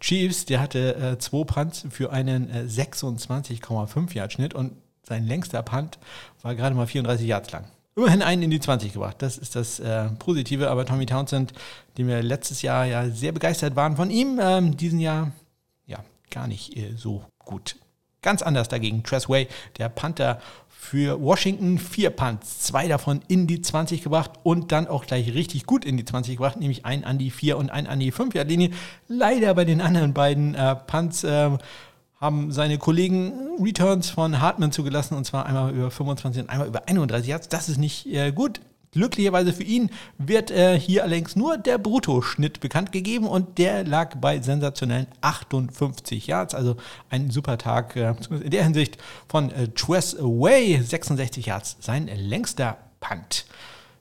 Chiefs. Der hatte äh, zwei Punts für einen äh, 26,5 Yard Schnitt und sein längster Punt war gerade mal 34 Yards lang. Immerhin einen in die 20 gebracht. Das ist das äh, Positive. Aber Tommy Townsend, dem wir letztes Jahr ja sehr begeistert waren von ihm, ähm, diesen Jahr ja gar nicht äh, so gut. Ganz anders dagegen. Tress Way, der Panther für Washington, vier Punts, zwei davon in die 20 gebracht und dann auch gleich richtig gut in die 20 gebracht, nämlich einen an die 4 und einen an die 5 Linie. Leider bei den anderen beiden äh, Punts äh, haben seine Kollegen Returns von Hartman zugelassen und zwar einmal über 25 und einmal über 31 Yards. Das ist nicht äh, gut. Glücklicherweise für ihn wird äh, hier allerdings nur der Bruttoschnitt bekannt gegeben und der lag bei sensationellen 58 Yards. Also ein super Tag äh, in der Hinsicht von äh, Tress Away, 66 Yards, sein längster Punt.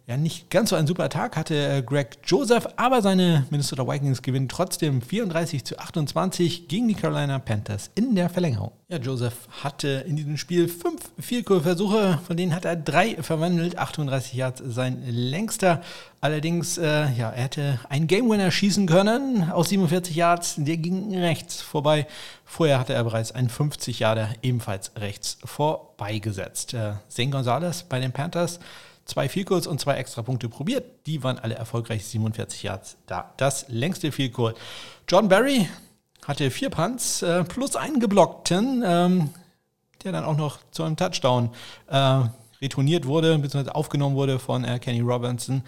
Ja, nicht ganz so ein super Tag hatte äh, Greg Joseph, aber seine Minnesota Vikings gewinnen trotzdem 34 zu 28 gegen die Carolina Panthers in der Verlängerung. Ja, Joseph hatte in diesem Spiel fünf Vielkohlversuche, von denen hat er drei verwandelt, 38 Yards sein längster. Allerdings, äh, ja, er hätte einen Game Winner schießen können aus 47 Yards, der ging rechts vorbei. Vorher hatte er bereits einen 50 Yarder ebenfalls rechts vorbeigesetzt. Äh, Zane Gonzalez bei den Panthers zwei Field und zwei Extrapunkte probiert. Die waren alle erfolgreich, 47 Yards da. Das längste Goal. John Barry hatte vier Punts äh, plus einen geblockten, ähm, der dann auch noch zu einem Touchdown äh, retourniert wurde, beziehungsweise aufgenommen wurde von äh, Kenny Robinson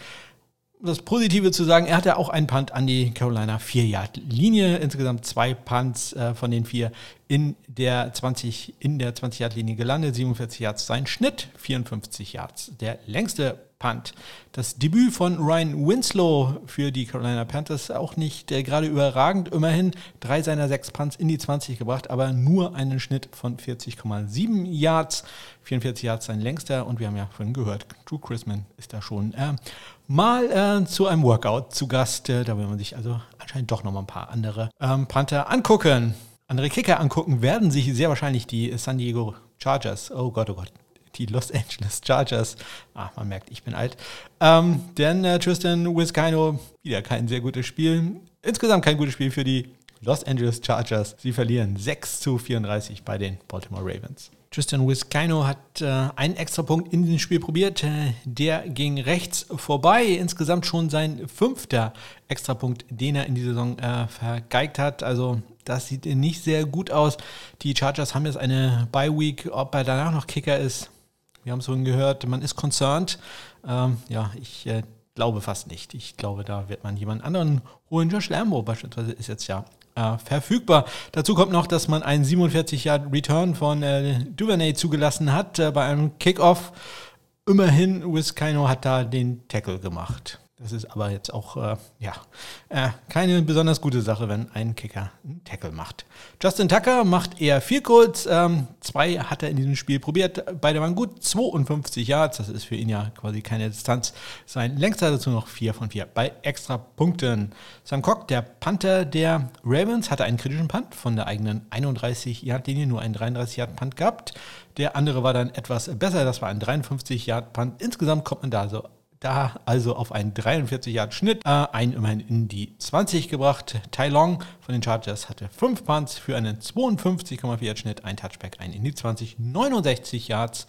das Positive zu sagen, er hatte auch einen Punt an die Carolina 4-Yard-Linie. Insgesamt zwei Punts äh, von den vier in der 20, in der 20-Yard-Linie gelandet. 47 Yards sein Schnitt, 54 Yards der längste Punt. Das Debüt von Ryan Winslow für die Carolina Panthers auch nicht äh, gerade überragend. Immerhin drei seiner sechs Punts in die 20 gebracht, aber nur einen Schnitt von 40,7 Yards. 44 Yards sein längster und wir haben ja vorhin gehört, Drew Chrisman ist da schon äh, mal äh, zu einem Workout zu Gast. Äh, da will man sich also anscheinend doch noch mal ein paar andere ähm, Panther angucken. Andere Kicker angucken werden sich sehr wahrscheinlich die San Diego Chargers. Oh Gott, oh Gott die Los Angeles Chargers. Ah, man merkt, ich bin alt. Ähm, denn äh, Tristan Wiskino, wieder kein sehr gutes Spiel. Insgesamt kein gutes Spiel für die Los Angeles Chargers. Sie verlieren 6 zu 34 bei den Baltimore Ravens. Tristan Wiskino hat äh, einen extra Punkt in diesem Spiel probiert. Äh, der ging rechts vorbei. Insgesamt schon sein fünfter Extrapunkt, den er in die Saison äh, vergeigt hat. Also das sieht nicht sehr gut aus. Die Chargers haben jetzt eine Bye Week. Ob er danach noch Kicker ist, wir haben es vorhin gehört, man ist concerned. Ähm, ja, ich äh, glaube fast nicht. Ich glaube, da wird man jemand anderen holen. Josh Lambo beispielsweise ist jetzt ja äh, verfügbar. Dazu kommt noch, dass man einen 47 Yard Return von äh, Duvernay zugelassen hat äh, bei einem Kickoff. Immerhin, Wiskino hat da den Tackle gemacht. Das ist aber jetzt auch äh, ja, äh, keine besonders gute Sache, wenn ein Kicker einen Tackle macht. Justin Tucker macht eher viel kurz. Ähm, zwei hat er in diesem Spiel probiert. Beide waren gut. 52 Yards. Das ist für ihn ja quasi keine Distanz. Sein längster dazu noch 4 von 4 bei extra Punkten. Sam Cock, der Panther der Ravens, hatte einen kritischen Punt von der eigenen 31 Yard Linie, nur einen 33 Yard Punt gehabt. Der andere war dann etwas besser. Das war ein 53 Yard Punt. Insgesamt kommt man da so da also auf einen 43 Yard Schnitt, äh, einen immerhin in die 20 gebracht. Tai Long von den Chargers hatte 5 Punts für einen 52,4 Yard Schnitt, ein Touchback, ein in die 20, 69 Yards.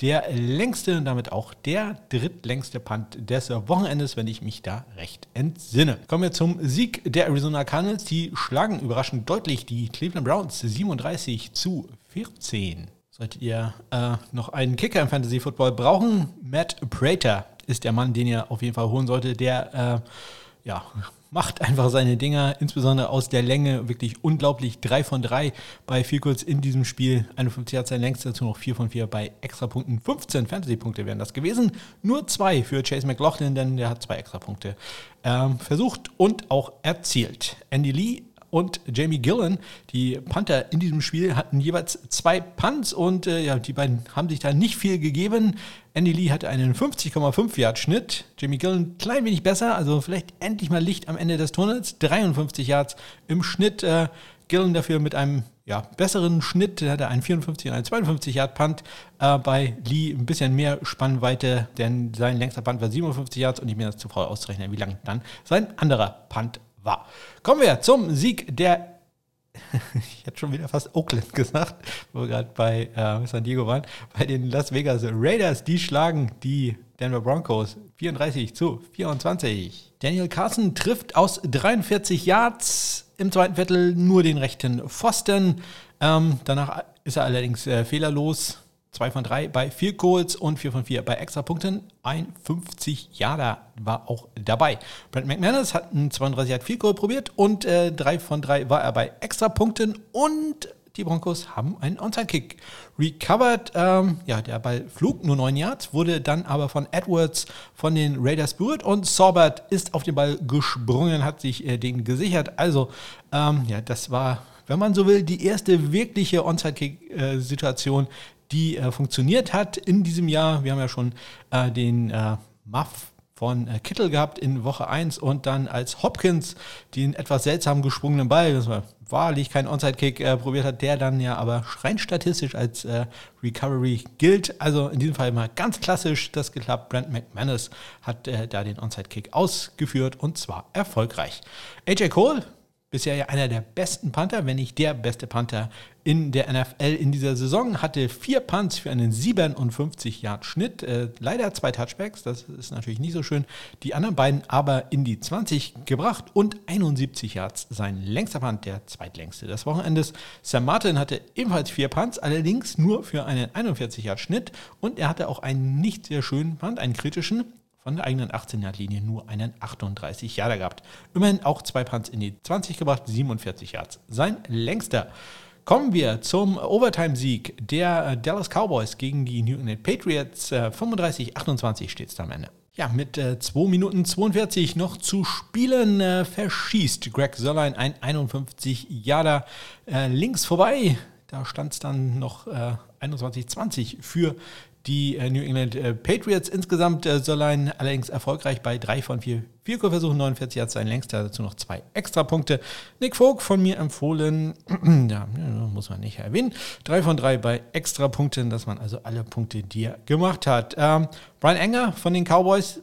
Der längste und damit auch der drittlängste Punt des Wochenendes, wenn ich mich da recht entsinne. Kommen wir zum Sieg der Arizona Cardinals. Die schlagen überraschend deutlich die Cleveland Browns 37 zu 14. Solltet ihr äh, noch einen Kicker im Fantasy Football brauchen, Matt Prater ist der Mann, den ihr auf jeden Fall holen solltet. Der äh, ja, (laughs) macht einfach seine Dinger, insbesondere aus der Länge, wirklich unglaublich. 3 von 3 bei Vielkurs in diesem Spiel. 51 hat sein längst dazu noch 4 von 4 bei Extrapunkten. 15 Fantasy-Punkte wären das gewesen. Nur 2 für Chase McLaughlin, denn der hat zwei Extrapunkte ähm, versucht und auch erzielt. Andy Lee und Jamie Gillen, die Panther in diesem Spiel, hatten jeweils zwei Punts und äh, ja, die beiden haben sich da nicht viel gegeben. Andy Lee hatte einen 50,5 Yard Schnitt, Jamie Gillen klein wenig besser, also vielleicht endlich mal Licht am Ende des Tunnels, 53 Yards im Schnitt. Äh, Gillen dafür mit einem ja, besseren Schnitt, der hatte einen 54 und einen 52 Yard Punt. Äh, bei Lee ein bisschen mehr Spannweite, denn sein längster Punt war 57 Yards und ich bin das zu faul auszurechnen, wie lang dann sein anderer Punt war. Kommen wir zum Sieg der (laughs) ich hätte schon wieder fast Oakland (laughs) gesagt, wo wir gerade bei äh, San Diego waren, bei den Las Vegas Raiders, die schlagen die Denver Broncos 34 zu 24. Daniel Carson trifft aus 43 Yards im zweiten Viertel nur den rechten Pfosten. Ähm, danach ist er allerdings äh, fehlerlos 2 von 3 bei 4 Goals und 4 von 4 bei Extrapunkten. Ein 50 Jahre war auch dabei. Brent McManus hat einen 32 Yard 4 Goal probiert und äh, 3 von 3 war er bei Extrapunkten und die Broncos haben einen Onside-Kick recovered. Ähm, ja, der Ball flog nur 9 Yards, wurde dann aber von Edwards von den Raiders berührt und Sorbert ist auf den Ball gesprungen, hat sich äh, den gesichert. Also, ähm, ja, das war wenn man so will, die erste wirkliche Onside-Kick-Situation, die äh, funktioniert hat in diesem Jahr. Wir haben ja schon äh, den äh, Muff von äh, Kittel gehabt in Woche 1 und dann als Hopkins den etwas seltsam gesprungenen Ball, das war wahrlich kein Onside-Kick, äh, probiert hat, der dann ja aber rein statistisch als äh, Recovery gilt. Also in diesem Fall mal ganz klassisch das geklappt. Brent McManus hat äh, da den Onside-Kick ausgeführt und zwar erfolgreich. AJ Cole bisher ja einer der besten Panther, wenn nicht der beste Panther in der NFL in dieser Saison. Hatte vier Punts für einen 57 Yard Schnitt. Äh, leider zwei Touchbacks, das ist natürlich nicht so schön. Die anderen beiden aber in die 20 gebracht und 71 Yards sein längster Punt, der zweitlängste des Wochenendes. Sam Martin hatte ebenfalls vier Punts, allerdings nur für einen 41 Yard Schnitt und er hatte auch einen nicht sehr schönen Punt, einen kritischen von der eigenen 18-Yard-Linie nur einen 38 Yarder gehabt. Immerhin auch zwei Punts in die 20 gebracht, 47 Yards. Sein längster. Kommen wir zum Overtime-Sieg der äh, Dallas Cowboys gegen die New England Patriots. 35-28 steht es am Ende. Ja, mit äh, 2 Minuten 42 noch zu spielen, äh, verschießt Greg Sörlein ein 51 Jahre äh, links vorbei. Da stand es dann noch äh, 21-20 für die äh, New England äh, Patriots. Insgesamt äh, Sörlein allerdings erfolgreich bei 3 von 4 Vielkurversuchen, 49 hat sein längster, dazu noch zwei Extrapunkte. Nick Vogt von mir empfohlen, (clears throat) ja, muss man nicht erwähnen, 3 von 3 bei Extrapunkten, dass man also alle Punkte, die er gemacht hat. Ähm, Brian Enger von den Cowboys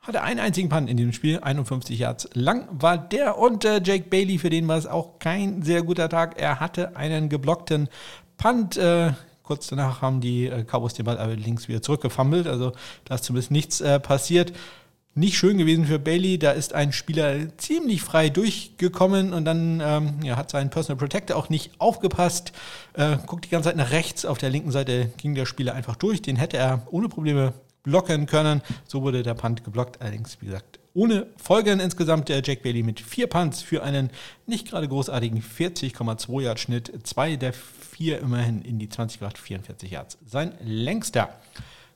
hatte einen einzigen Punt in diesem Spiel, 51 Yards lang war der und äh, Jake Bailey, für den war es auch kein sehr guter Tag. Er hatte einen geblockten Punt, äh, Kurz danach haben die äh, Cowboys den Ball allerdings wieder zurückgefummelt. Also da ist zumindest nichts äh, passiert. Nicht schön gewesen für Bailey. Da ist ein Spieler ziemlich frei durchgekommen und dann ähm, ja, hat sein Personal Protector auch nicht aufgepasst. Äh, guckt die ganze Zeit nach rechts. Auf der linken Seite ging der Spieler einfach durch. Den hätte er ohne Probleme blocken können. So wurde der Punt geblockt. Allerdings, wie gesagt, ohne Folgen insgesamt der Jack Bailey mit vier Punts für einen nicht gerade großartigen 40,2 Yard Schnitt. Zwei der vier immerhin in die 20 gebracht, 44 Yards. Sein längster.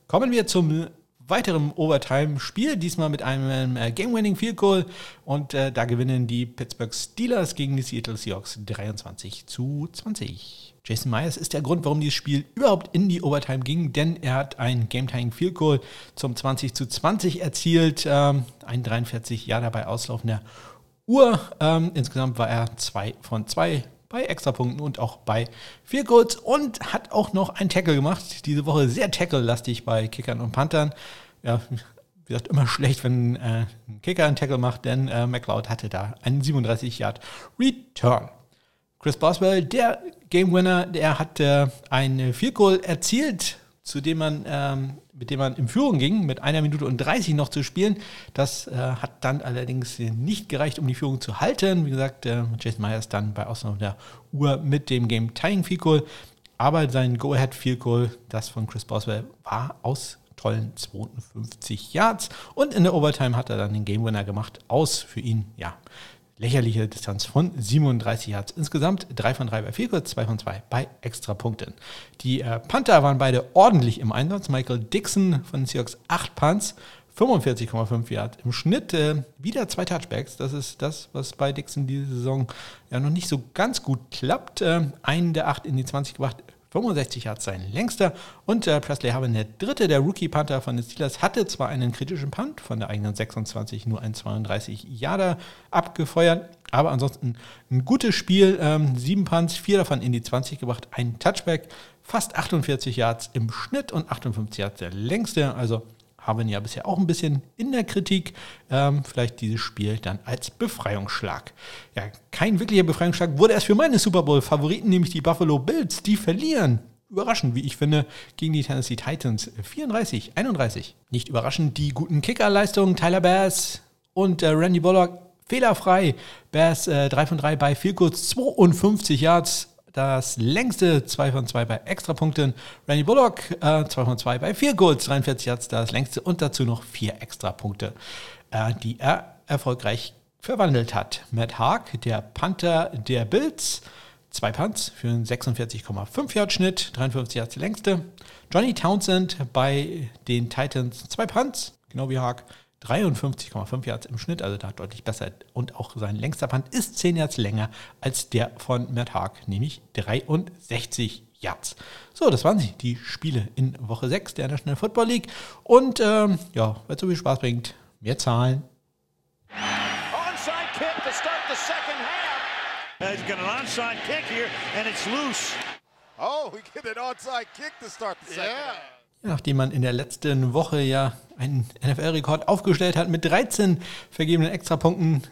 Kommen wir zum weiteren Overtime-Spiel, diesmal mit einem äh, Game-Winning Field Goal und äh, da gewinnen die Pittsburgh Steelers gegen die Seattle Seahawks 23 zu 20. Jason Myers ist der Grund, warum dieses Spiel überhaupt in die Overtime ging, denn er hat ein Game-Tying Field Goal zum 20 zu 20 erzielt, ähm, ein 43 Jahr dabei auslaufender Uhr. Ähm, insgesamt war er zwei von zwei bei Extrapunkten und auch bei Field Goals und hat auch noch einen Tackle gemacht. Diese Woche sehr tackle-lastig bei Kickern und Panthern. Ja, wie gesagt, immer schlecht, wenn äh, ein Kicker einen Tackle macht, denn äh, McLeod hatte da einen 37 Yard Return. Chris Boswell, der Game Winner, der hat äh, ein Field Goal erzielt, zu dem man, ähm, mit dem man in Führung ging, mit einer Minute und 30 noch zu spielen. Das äh, hat dann allerdings nicht gereicht, um die Führung zu halten. Wie gesagt, äh, Jason Myers dann bei Ausnahme der Uhr mit dem Game Tying Field Goal. Aber sein Go-Ahead Field Goal, das von Chris Boswell, war aus tollen 52 Yards. Und in der Overtime hat er dann den Game Winner gemacht. Aus für ihn, ja, lächerliche Distanz von 37 Yards. Insgesamt 3 von 3 bei Vielkurs, 2 von 2 bei Extrapunkten. Die äh, Panther waren beide ordentlich im Einsatz. Michael Dixon von den Seahawks 8 Punts, 45,5 Yards im Schnitt. Äh, wieder zwei Touchbacks. Das ist das, was bei Dixon diese Saison ja noch nicht so ganz gut klappt. Äh, einen der 8 in die 20 gebracht, 65 Yards sein längster. Und äh, Presley Harvin, der dritte der Rookie-Panther von den Steelers, hatte zwar einen kritischen Punt von der eigenen 26, nur ein 32 Yarder abgefeuert, aber ansonsten ein gutes Spiel. Ähm, sieben Punts, vier davon in die 20 gebracht, ein Touchback, fast 48 Yards im Schnitt und 58 Yards der längste. Also haben ja bisher auch ein bisschen in der Kritik. Ähm, vielleicht dieses Spiel dann als Befreiungsschlag. Ja, kein wirklicher Befreiungsschlag wurde erst für meine Super Bowl-Favoriten, nämlich die Buffalo Bills. Die verlieren. Überraschend, wie ich finde, gegen die Tennessee Titans 34, 31. Nicht überraschend, die guten Kickerleistungen Tyler Bass und äh, Randy Bullock fehlerfrei. Bass äh, 3 von 3 bei viel kurz 52 Yards das längste 2 von 2 bei Extrapunkten. Randy Bullock äh, 2 von 2 bei 4 Goals, 43 Yards, das längste und dazu noch 4 Extrapunkte, äh, die er erfolgreich verwandelt hat. Matt Haag, der Panther der Bills, zwei Punts für einen 46,5 Yard Schnitt, 53 Yards längste. Johnny Townsend bei den Titans, zwei Punts, genau wie Haag, 53,5 Yards im Schnitt, also da deutlich besser. Und auch sein längster Punt ist 10 Yards länger als der von Matt Haag, nämlich 63 Yards. So, das waren sie, die Spiele in Woche 6 der National Football League. Und ähm, ja, weil es so viel Spaß bringt, mehr Zahlen. Onside kick to start the second half. He's got an onside kick here and it's loose. Oh, we get an onside kick to start the second yeah. half nachdem man in der letzten Woche ja einen NFL-Rekord aufgestellt hat mit 13 vergebenen Extrapunkten.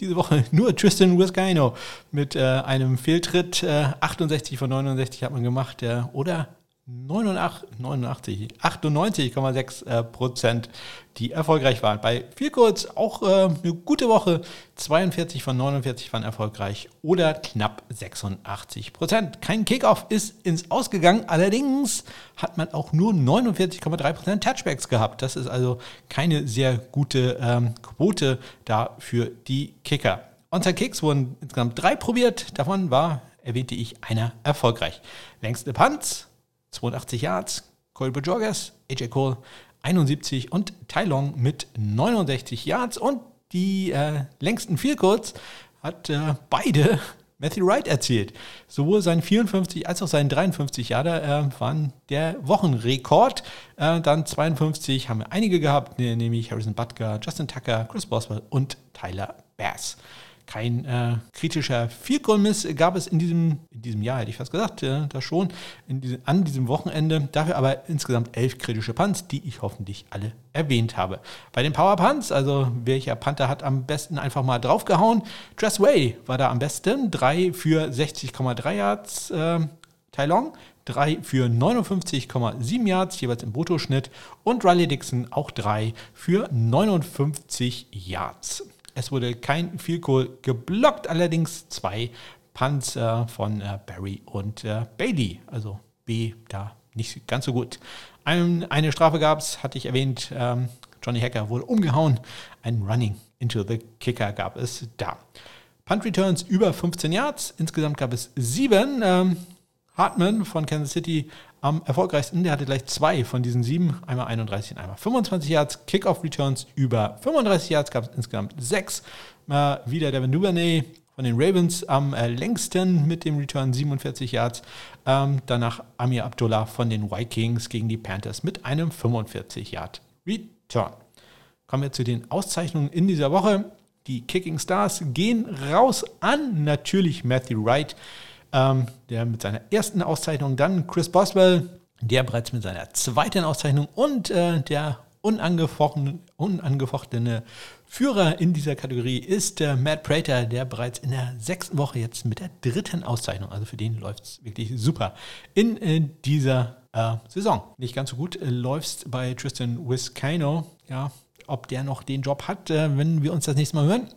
Diese Woche nur Tristan Wiscaino mit äh, einem Fehltritt. Äh, 68 von 69 hat man gemacht. Äh, oder 89, 98,6 äh, Prozent, die erfolgreich waren. Bei viel kurz auch äh, eine gute Woche. 42 von 49 waren erfolgreich oder knapp 86 Prozent. Kein Kickoff ist ins Ausgegangen. Allerdings hat man auch nur 49,3 Prozent Touchbacks gehabt. Das ist also keine sehr gute ähm, Quote da für die Kicker. Onside Kicks wurden insgesamt drei probiert. Davon war erwähnte ich einer erfolgreich. Längste Punts, 82 Yards, Cole Bajorges, AJ Cole 71 und Tai Long mit 69 Yards und die äh, längsten Goals hat äh, beide (laughs) Matthew Wright erzielt. Sowohl sein 54 als auch sein 53 Jahre äh, waren der Wochenrekord. Äh, dann 52 haben wir einige gehabt, ne, nämlich Harrison Butker, Justin Tucker, Chris Boswell und Tyler Bass. Kein äh, kritischer Vierkoll-Miss gab es in diesem, in diesem Jahr, hätte ich fast gesagt, äh, da schon, diese, an diesem Wochenende. Dafür aber insgesamt elf kritische Punts, die ich hoffentlich alle erwähnt habe. Bei den Power Punts, also welcher Panther hat am besten einfach mal draufgehauen? Dress Way war da am besten. Drei für 60,3 Yards. Äh, Tai Long, 3 für 59,7 Yards, jeweils im Bruttoschnitt. Und Riley Dixon auch 3 für 59 Yards. Es wurde kein Field Goal geblockt, allerdings zwei Punts äh, von äh, Barry und äh, Bailey. Also B da nicht ganz so gut. Ein, eine Strafe gab es, hatte ich erwähnt. Ähm, Johnny Hacker wurde umgehauen. Ein Running into the Kicker gab es da. Punt Returns über 15 Yards. Insgesamt gab es sieben. Ähm, Hartman von Kansas City am erfolgreichsten. Der hatte gleich zwei von diesen sieben, einmal 31 und einmal 25 Yards. Kickoff Returns über 35 Yards gab es insgesamt sechs. Äh, wieder Devin Duvernay von den Ravens am äh, längsten mit dem Return 47 Yards. Ähm, danach Amir Abdullah von den Vikings gegen die Panthers mit einem 45 Yard Return. Kommen wir zu den Auszeichnungen in dieser Woche. Die Kicking Stars gehen raus an natürlich Matthew Wright ähm, der mit seiner ersten Auszeichnung, dann Chris Boswell, der bereits mit seiner zweiten Auszeichnung und äh, der unangefochtene, unangefochtene Führer in dieser Kategorie ist äh, Matt Prater, der bereits in der sechsten Woche jetzt mit der dritten Auszeichnung, also für den läuft es wirklich super, in äh, dieser äh, Saison. Nicht ganz so gut äh, läuft es bei Tristan Wiscano. Ja, ob der noch den Job hat, äh, wenn wir uns das nächste Mal hören.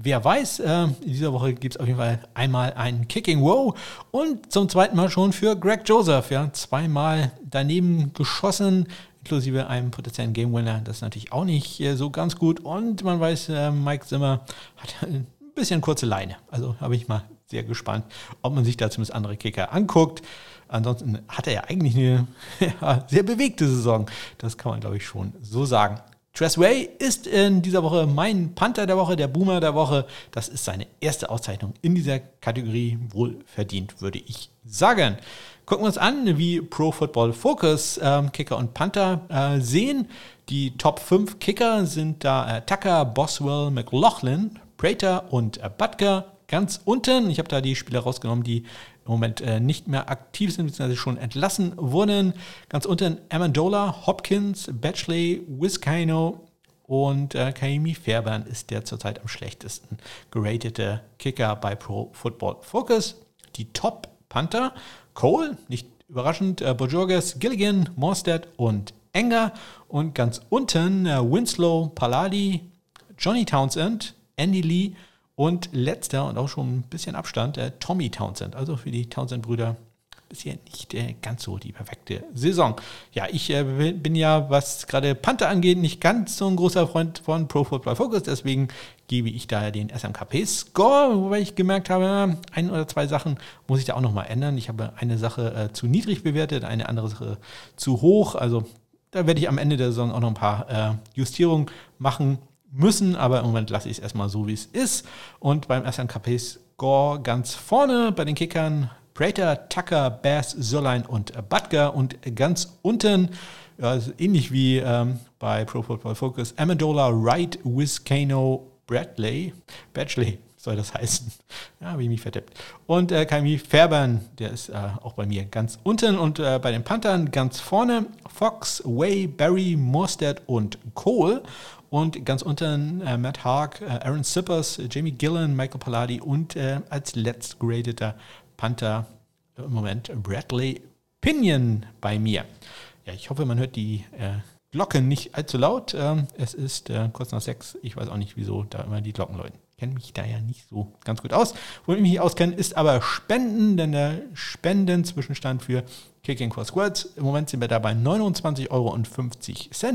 Wer weiß, äh, in dieser Woche gibt es auf jeden Fall einmal einen Kicking Wow und zum zweiten Mal schon für Greg Joseph. Ja, zweimal daneben geschossen, inklusive einem potenziellen Game Winner. Das ist natürlich auch nicht äh, so ganz gut. Und man weiß, äh, Mike Zimmer hat (laughs) ein bisschen kurze Leine. Also habe ich mal sehr gespannt, ob man sich da zumindest andere Kicker anguckt. Ansonsten hat er ja eigentlich eine ja, (laughs) sehr bewegte Saison. Das kann man, glaube ich, schon so sagen. Tressway ist in dieser Woche mein Panther der Woche, der Boomer der Woche. Das ist seine erste Auszeichnung in dieser Kategorie. Wohl verdient, würde ich sagen. Gucken wir uns an, wie Pro Football Focus ähm, Kicker und Panther äh, sehen. Die Top 5 Kicker sind da äh, Tucker, Boswell, McLaughlin, Prater und äh, Butker. Ganz unten, ich habe da die Spieler rausgenommen, die im Moment äh, nicht mehr aktiv sind, beziehungsweise schon entlassen wurden. Ganz unten Amendola, Hopkins, Batchley, Wiskino und äh, Kaimi Fairbairn ist der zurzeit am schlechtesten geratete Kicker bei Pro Football Focus. Die Top Panther, Cole, nicht überraschend, äh, Bojorges, Gilligan, Morstead und Enger. Und ganz unten äh, Winslow, Palladi, Johnny Townsend, Andy Lee und letzter und auch schon ein bisschen Abstand, äh, Tommy Townsend. Also für die Townsend-Brüder bisher nicht äh, ganz so die perfekte Saison. Ja, ich äh, bin ja, was gerade Panther angeht, nicht ganz so ein großer Freund von Pro Football Focus, deswegen gebe ich daher den SMKP-Score, wobei ich gemerkt habe, ein oder zwei Sachen muss ich da auch nochmal ändern. Ich habe eine Sache äh, zu niedrig bewertet, eine andere Sache zu hoch. Also da werde ich am Ende der Saison auch noch ein paar äh, Justierungen machen müssen, aber im Moment lasse ich es erstmal so, wie es ist. Und beim SNKP-Score ganz vorne bei den Kickern Prater, Tucker, Bass, Sörlein und Butker und ganz unten, also ähnlich wie ähm, bei Pro Football Focus, Amendola, Wright, Wiskano, Bradley, Batchley soll das heißen. (laughs) Ja, habe ich mich vertippt. Und äh, Kaimi Fairbairn, der ist äh, auch bei mir ganz unten und äh, bei den Panthern ganz vorne Fox, Way, Barry, Morstead und Cole. Und ganz unten äh, Matt Haag, äh, Aaron Sippers, äh, Jamie Gillen, Michael Palladi und äh, als letzt gradeter Panther im Moment Bradley Pinion bei mir. Ja, ich hoffe, man hört die äh, Glocken nicht allzu laut. Ähm, es ist äh, kurz nach sechs. Ich weiß auch nicht, wieso da immer die Glocken läuten. Kenne mich da ja nicht so ganz gut aus. Wo ich mich auskenne, ist aber Spenden, denn der Spendenzwischenstand für Kicking for Squads. Im Moment sind wir da bei 29,50 Euro,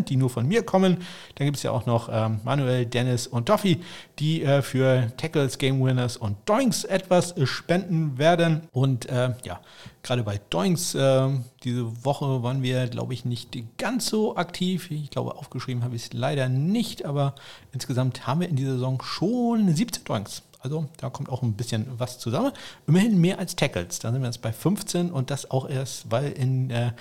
die nur von mir kommen. Dann gibt es ja auch noch ähm, Manuel, Dennis und Duffy, die äh, für Tackles, Game Winners und Doinks etwas spenden werden. Und äh, ja, gerade bei Doinks, äh, diese Woche waren wir, glaube ich, nicht ganz so aktiv. Ich glaube, aufgeschrieben habe ich es leider nicht, aber insgesamt haben wir in dieser Saison schon 17 Doinks. Also da kommt auch ein bisschen was zusammen. Immerhin mehr als Tackles. Da sind wir jetzt bei 15 und das auch erst, weil in, äh,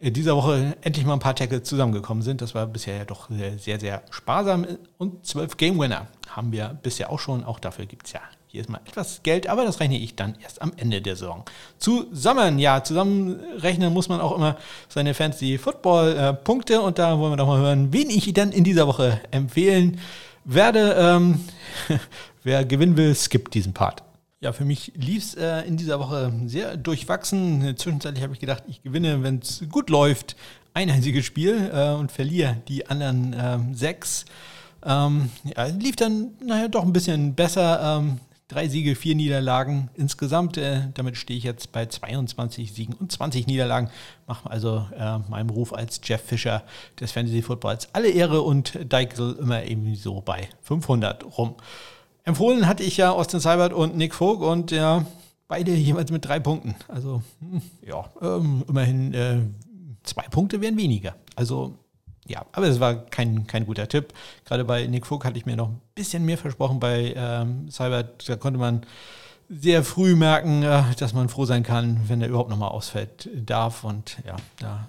dieser Woche endlich mal ein paar Tackles zusammengekommen sind. Das war bisher ja doch sehr, sehr, sehr sparsam. Und 12 Game Winner haben wir bisher auch schon. Auch dafür gibt es ja hier ist mal etwas Geld, aber das rechne ich dann erst am Ende der Saison. Zusammen, ja, zusammenrechnen muss man auch immer seine Fantasy-Football-Punkte äh, und da wollen wir doch mal hören, wen ich dann in dieser Woche empfehlen werde. Ähm, (laughs) Wer gewinnen will, skippt diesen Part. Ja, für mich lief es äh, in dieser Woche sehr durchwachsen. Zwischenzeitlich habe ich gedacht, ich gewinne, wenn es gut läuft, ein einziges Spiel äh, und verliere die anderen äh, sechs. Ähm, ja, lief dann naja doch ein bisschen besser. Ähm, drei Siege, vier Niederlagen insgesamt. Äh, damit stehe ich jetzt bei 22 Siegen und 20 Niederlagen. Mache also äh, meinem Ruf als Jeff Fischer des Fantasy Footballs alle Ehre und Deichel immer eben so bei 500 rum. Empfohlen hatte ich ja Austin Seibert und Nick Vogt und ja, beide jeweils mit drei Punkten. Also, hm, ja, ähm, immerhin äh, zwei Punkte wären weniger. Also, ja, aber es war kein, kein guter Tipp. Gerade bei Nick Vogt hatte ich mir noch ein bisschen mehr versprochen. Bei ähm, Seibert, da konnte man sehr früh merken, äh, dass man froh sein kann, wenn er überhaupt nochmal ausfällt darf. Und ja, da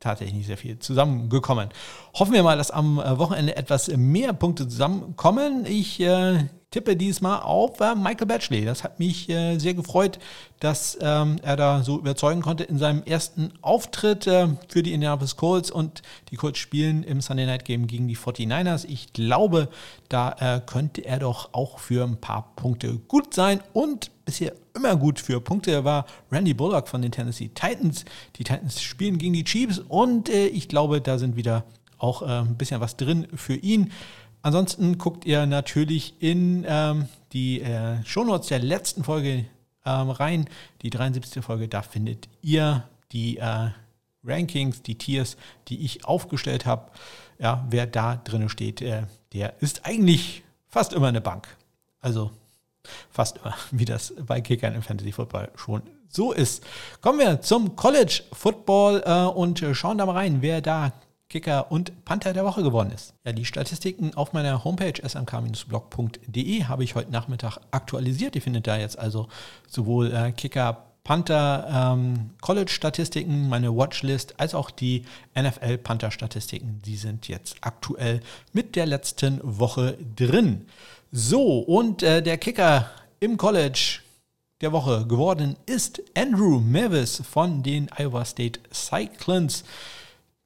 tatsächlich nicht sehr viel zusammengekommen. Hoffen wir mal, dass am äh, Wochenende etwas mehr Punkte zusammenkommen. Ich äh, tippe diesmal auf äh, Michael Batchley. Das hat mich äh, sehr gefreut, dass ähm, er da so überzeugen konnte in seinem ersten Auftritt äh, für die Indianapolis Colts und die Colts spielen im Sunday Night Game gegen die 49ers. Ich glaube, da äh, könnte er doch auch für ein paar Punkte gut sein und bisher immer gut für Punkte war Randy Bullock von den Tennessee Titans. Die Titans spielen gegen die Chiefs und äh, ich glaube, da sind wieder auch äh, ein bisschen was drin für ihn. Ansonsten guckt ihr natürlich in ähm, die äh, Shownotes der letzten Folge ähm, rein, die 73. Folge. Da findet ihr die äh, Rankings, die Tiers, die ich aufgestellt habe. Ja, wer da drin steht, äh, der ist eigentlich fast immer eine Bank. Also fast immer, (laughs) wie das bei Kickern im Fantasy Football schon so ist. Kommen wir zum College Football äh, und schauen da mal rein, wer da Kicker und Panther der Woche geworden ist. Ja, die Statistiken auf meiner Homepage smk-blog.de habe ich heute Nachmittag aktualisiert. Ihr findet da jetzt also sowohl äh, Kicker, Panther ähm, College-Statistiken, meine Watchlist, als auch die NFL-Panther-Statistiken. Die sind jetzt aktuell mit der letzten Woche drin. So, und äh, der Kicker im College der Woche geworden ist Andrew Mavis von den Iowa State Cyclones.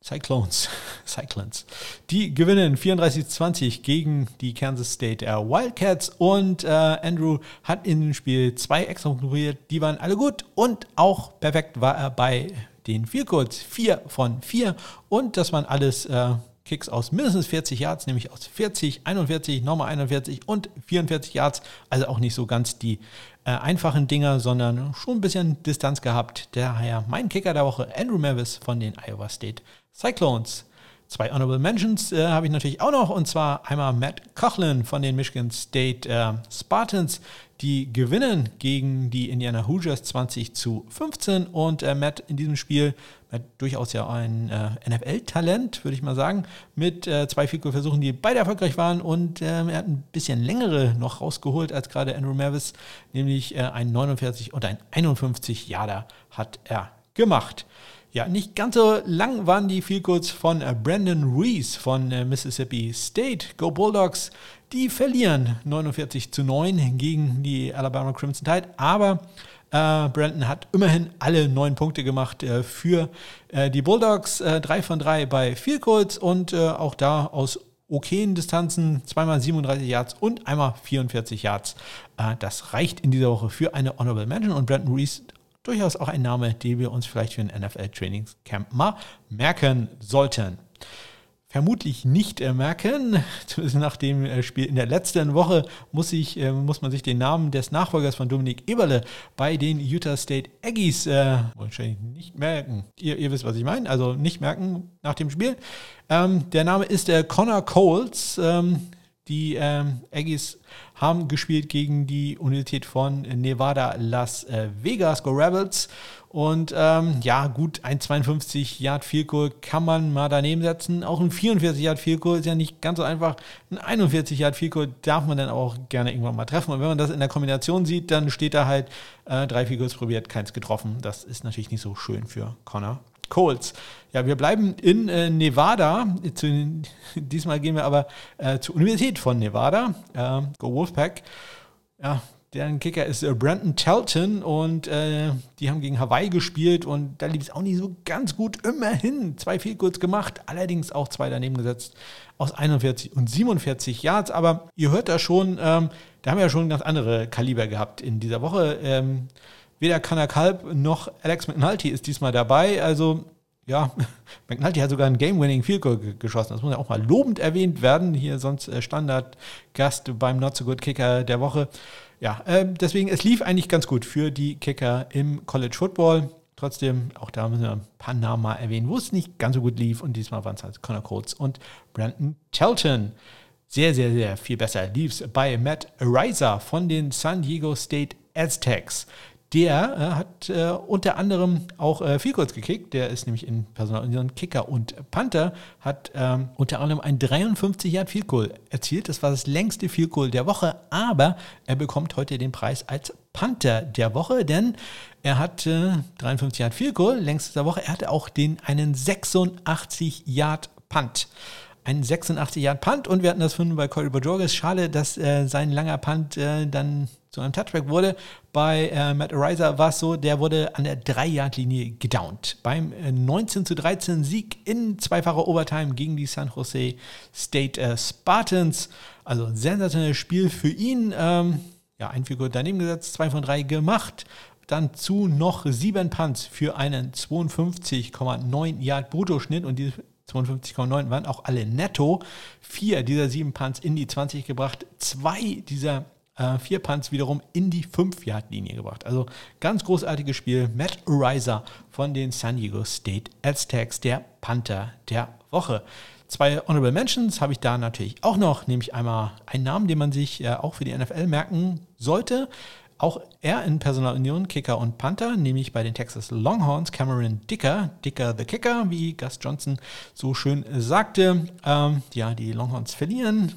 Cyclones, (laughs) Cyclones. Die gewinnen 34-20 gegen die Kansas State äh, Wildcats. Und äh, Andrew hat in dem Spiel zwei extra probiert, die waren alle gut und auch perfekt war er bei den Field Goals, vier von vier. Und das waren alles äh, Kicks aus mindestens 40 Yards, nämlich aus 40, 41, nochmal 41 und 44 Yards, also auch nicht so ganz die äh, einfachen Dinger, sondern schon ein bisschen Distanz gehabt. Daher mein Kicker der Woche, Andrew Mavis von den Iowa State Cyclones. Zwei Honorable Mentions äh, habe ich natürlich auch noch, und zwar einmal Matt Coughlin von den Michigan State äh, Spartans. Die gewinnen gegen die Indiana Hoosiers 20 zu 15 und äh, Matt in diesem Spiel, Matt durchaus ja ein äh, NFL-Talent, würde ich mal sagen, mit äh, zwei Fico-Versuchen, die beide erfolgreich waren und ähm, er hat ein bisschen längere noch rausgeholt als gerade Andrew Mavis, nämlich äh, ein 49 und ein 51 Jahre hat er gemacht. Ja, nicht ganz so lang waren die Field von äh, Brandon Reese von äh, Mississippi State. Go Bulldogs, die verlieren 49 zu 9 gegen die Alabama Crimson Tide, aber äh, Brandon hat immerhin alle neun Punkte gemacht äh, für äh, die Bulldogs. Äh, drei von drei bei Goals und auch da aus okayen Distanzen, zweimal 37 Yards und einmal 44 Yards. das reicht in dieser Woche für eine Honorable Mention und Brandon Reese durchaus auch ein Name, den wir uns vielleicht für ein NFL-Trainingscamp mal merken sollten. vermutlich nicht äh, merken. (laughs) Nach dem äh, Spiel in der letzten Woche muss, ich, äh, muss man sich den Namen des Nachfolgers von Dominik Eberle bei den Utah State Aggies äh, wahrscheinlich nicht merken. Ihr, ihr, wisst, was ich meine. Also nicht merken nach dem Spiel. Ähm, der Name ist der Connor Coles. Ähm, die ähm, Aggies haben gespielt gegen die Universität von Nevada Las äh, Vegas, Go Rebels. Und ähm, ja, gut, ein 52 Yard Field Goal kann man mal daneben setzen. Auch ein 44 Yard Field Goal ist ja nicht ganz so einfach. Ein 41 Yard Field Goal darf man dann auch gerne irgendwann mal treffen. Und wenn man das in der Kombination sieht, dann steht da halt äh, drei Field Goals probiert, keins getroffen. Das ist natürlich nicht so schön für Connor Coles. Ja, wir bleiben in äh, Nevada. Zu, diesmal gehen wir aber äh, zur Universität von Nevada. Äh, Go Wolfpack. Ja, deren Kicker ist äh, Brandon Telton und äh, die haben gegen Hawaii gespielt und da lief es auch nicht so ganz gut. Immerhin zwei Fehlkurz gemacht, allerdings auch zwei daneben gesetzt aus 41 und 47 Yards. Aber ihr hört da schon, ähm, da haben wir ja schon ganz andere Kaliber gehabt in dieser Woche. Ähm, weder Kanner Kalb noch Alex McNulty ist diesmal dabei. Also ja, (laughs) McNulty hat sogar ein Game-Winning Field Goal geschossen. Das muss ja auch mal lobend erwähnt werden. Hier sonst äh, Standardgast beim Not So Good Kicker der Woche. Ja, äh, deswegen, es lief eigentlich ganz gut für die Kicker im College Football. Trotzdem, auch da müssen wir ein paar Namen mal erwähnen, wo es nicht ganz so gut lief. Und diesmal waren es halt Connor Coates und Brandon Telton. Sehr, sehr, sehr viel besser lief es bei Matt Reiser von den San Diego State Aztecs der äh, hat äh, unter anderem auch äh, viel kurz gekickt. Der ist nämlich in Personalunion Kicker und Panther, hat ähm, unter anderem ein 53 Yard Field Goal erzielt. Das war das längste Field Goal der Woche, aber er bekommt heute den Preis als Panther der Woche, denn er hat 53 Yard Field Goal, längstes der Woche. Er hatte auch den einen 86 Yard Punt ein 86 Yard Punt und wir hatten das von bei Corey Bojorges. Schade, dass äh, sein langer Punt äh, dann zu einem Touchback wurde. Bei äh, Matt Ariza war es so, der wurde an der 3-Yard-Linie gedownt. Beim äh, 19 zu 13 Sieg in zweifacher Overtime gegen die San Jose State äh, Spartans. Also sensationelles Spiel für ihn. Ähm, ja, ein Figur daneben gesetzt, zwei von drei gemacht. Dann zu noch sieben Punts für einen 52,9 Yard Bruttoschnitt und die 52,9 waren auch alle netto. Vier dieser sieben Punts in die 20 gebracht, zwei dieser äh, vier Punts wiederum in die 5-Yard-Linie gebracht. Also ganz großartiges Spiel. Matt Reiser von den San Diego State Aztecs, der Panther der Woche. Zwei Honorable Mentions habe ich da natürlich auch noch, nämlich einmal einen Namen, den man sich äh, auch für die NFL merken sollte. Auch er in Personalunion, Kicker und Panther, nämlich bei den Texas Longhorns, Cameron Dicker, Dicker the Kicker, wie Gus Johnson so schön sagte. Ähm, ja, die Longhorns verlieren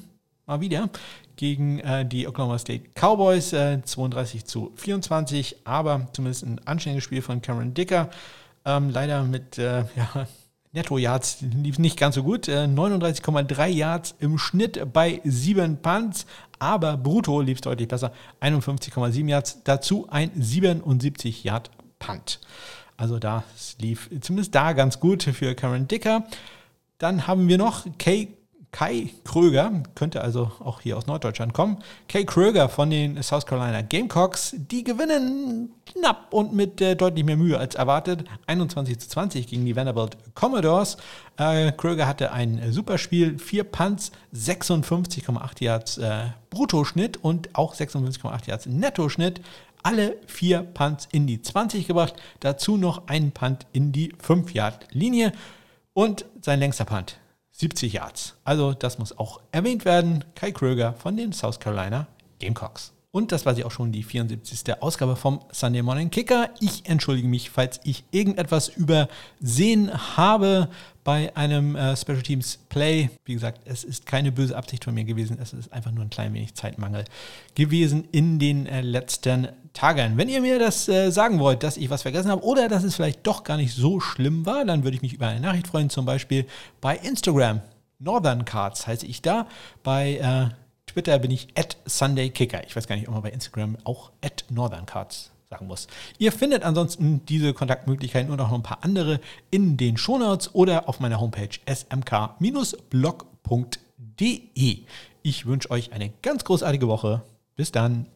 mal wieder gegen äh, die Oklahoma State Cowboys, äh, 32 zu 24, aber zumindest ein anständiges Spiel von Cameron Dicker. Ähm, leider mit äh, ja, Netto-Yards lief nicht ganz so gut. 39,3 äh, Yards im Schnitt bei 7 Punts, aber brutto lief es deutlich besser. 51,7 Yards, dazu ein 77 Yard Punt. Also das lief zumindest da ganz gut für Cameron Dicker. Dann haben wir noch Kay Kai Kröger, könnte also auch hier aus Norddeutschland kommen. Kai Kröger von den South Carolina Gamecocks, die gewinnen knapp und mit äh, deutlich mehr Mühe als erwartet. 21 zu 20 gegen die Vanderbilt Commodores. Äh, Kröger hatte ein äh, super Spiel, vier Punts, 56,8 Yards äh, Bruttoschnitt und auch 56,8 Yards Nettoschnitt. Alle vier Punts in die 20 gebracht, dazu noch einen Punt in die 5-Yard-Linie und sein längster Punt 70 Yards. Also das muss auch erwähnt werden. Kai Kröger von den South Carolina Gamecocks. Und das war sie auch schon die 74. Ausgabe vom Sunday Morning Kicker. Ich entschuldige mich, falls ich irgendetwas übersehen habe bei einem äh, Special Teams Play. Wie gesagt, es ist keine böse Absicht von mir gewesen. Es ist einfach nur ein klein wenig Zeitmangel gewesen in den äh, letzten Tagen. Wenn ihr mir das äh, sagen wollt, dass ich was vergessen habe oder dass es vielleicht doch gar nicht so schlimm war, dann würde ich mich über eine Nachricht freuen. Zum Beispiel bei Instagram. Northern Cards heiße ich da. Bei äh, Twitter bin ich at SundayKicker. Ich weiß gar nicht, ob man bei Instagram auch at NorthernCards sagen muss. Ihr findet ansonsten diese Kontaktmöglichkeiten und auch noch ein paar andere in den Shownotes oder auf meiner Homepage smk-blog.de. Ich wünsche euch eine ganz großartige Woche. Bis dann.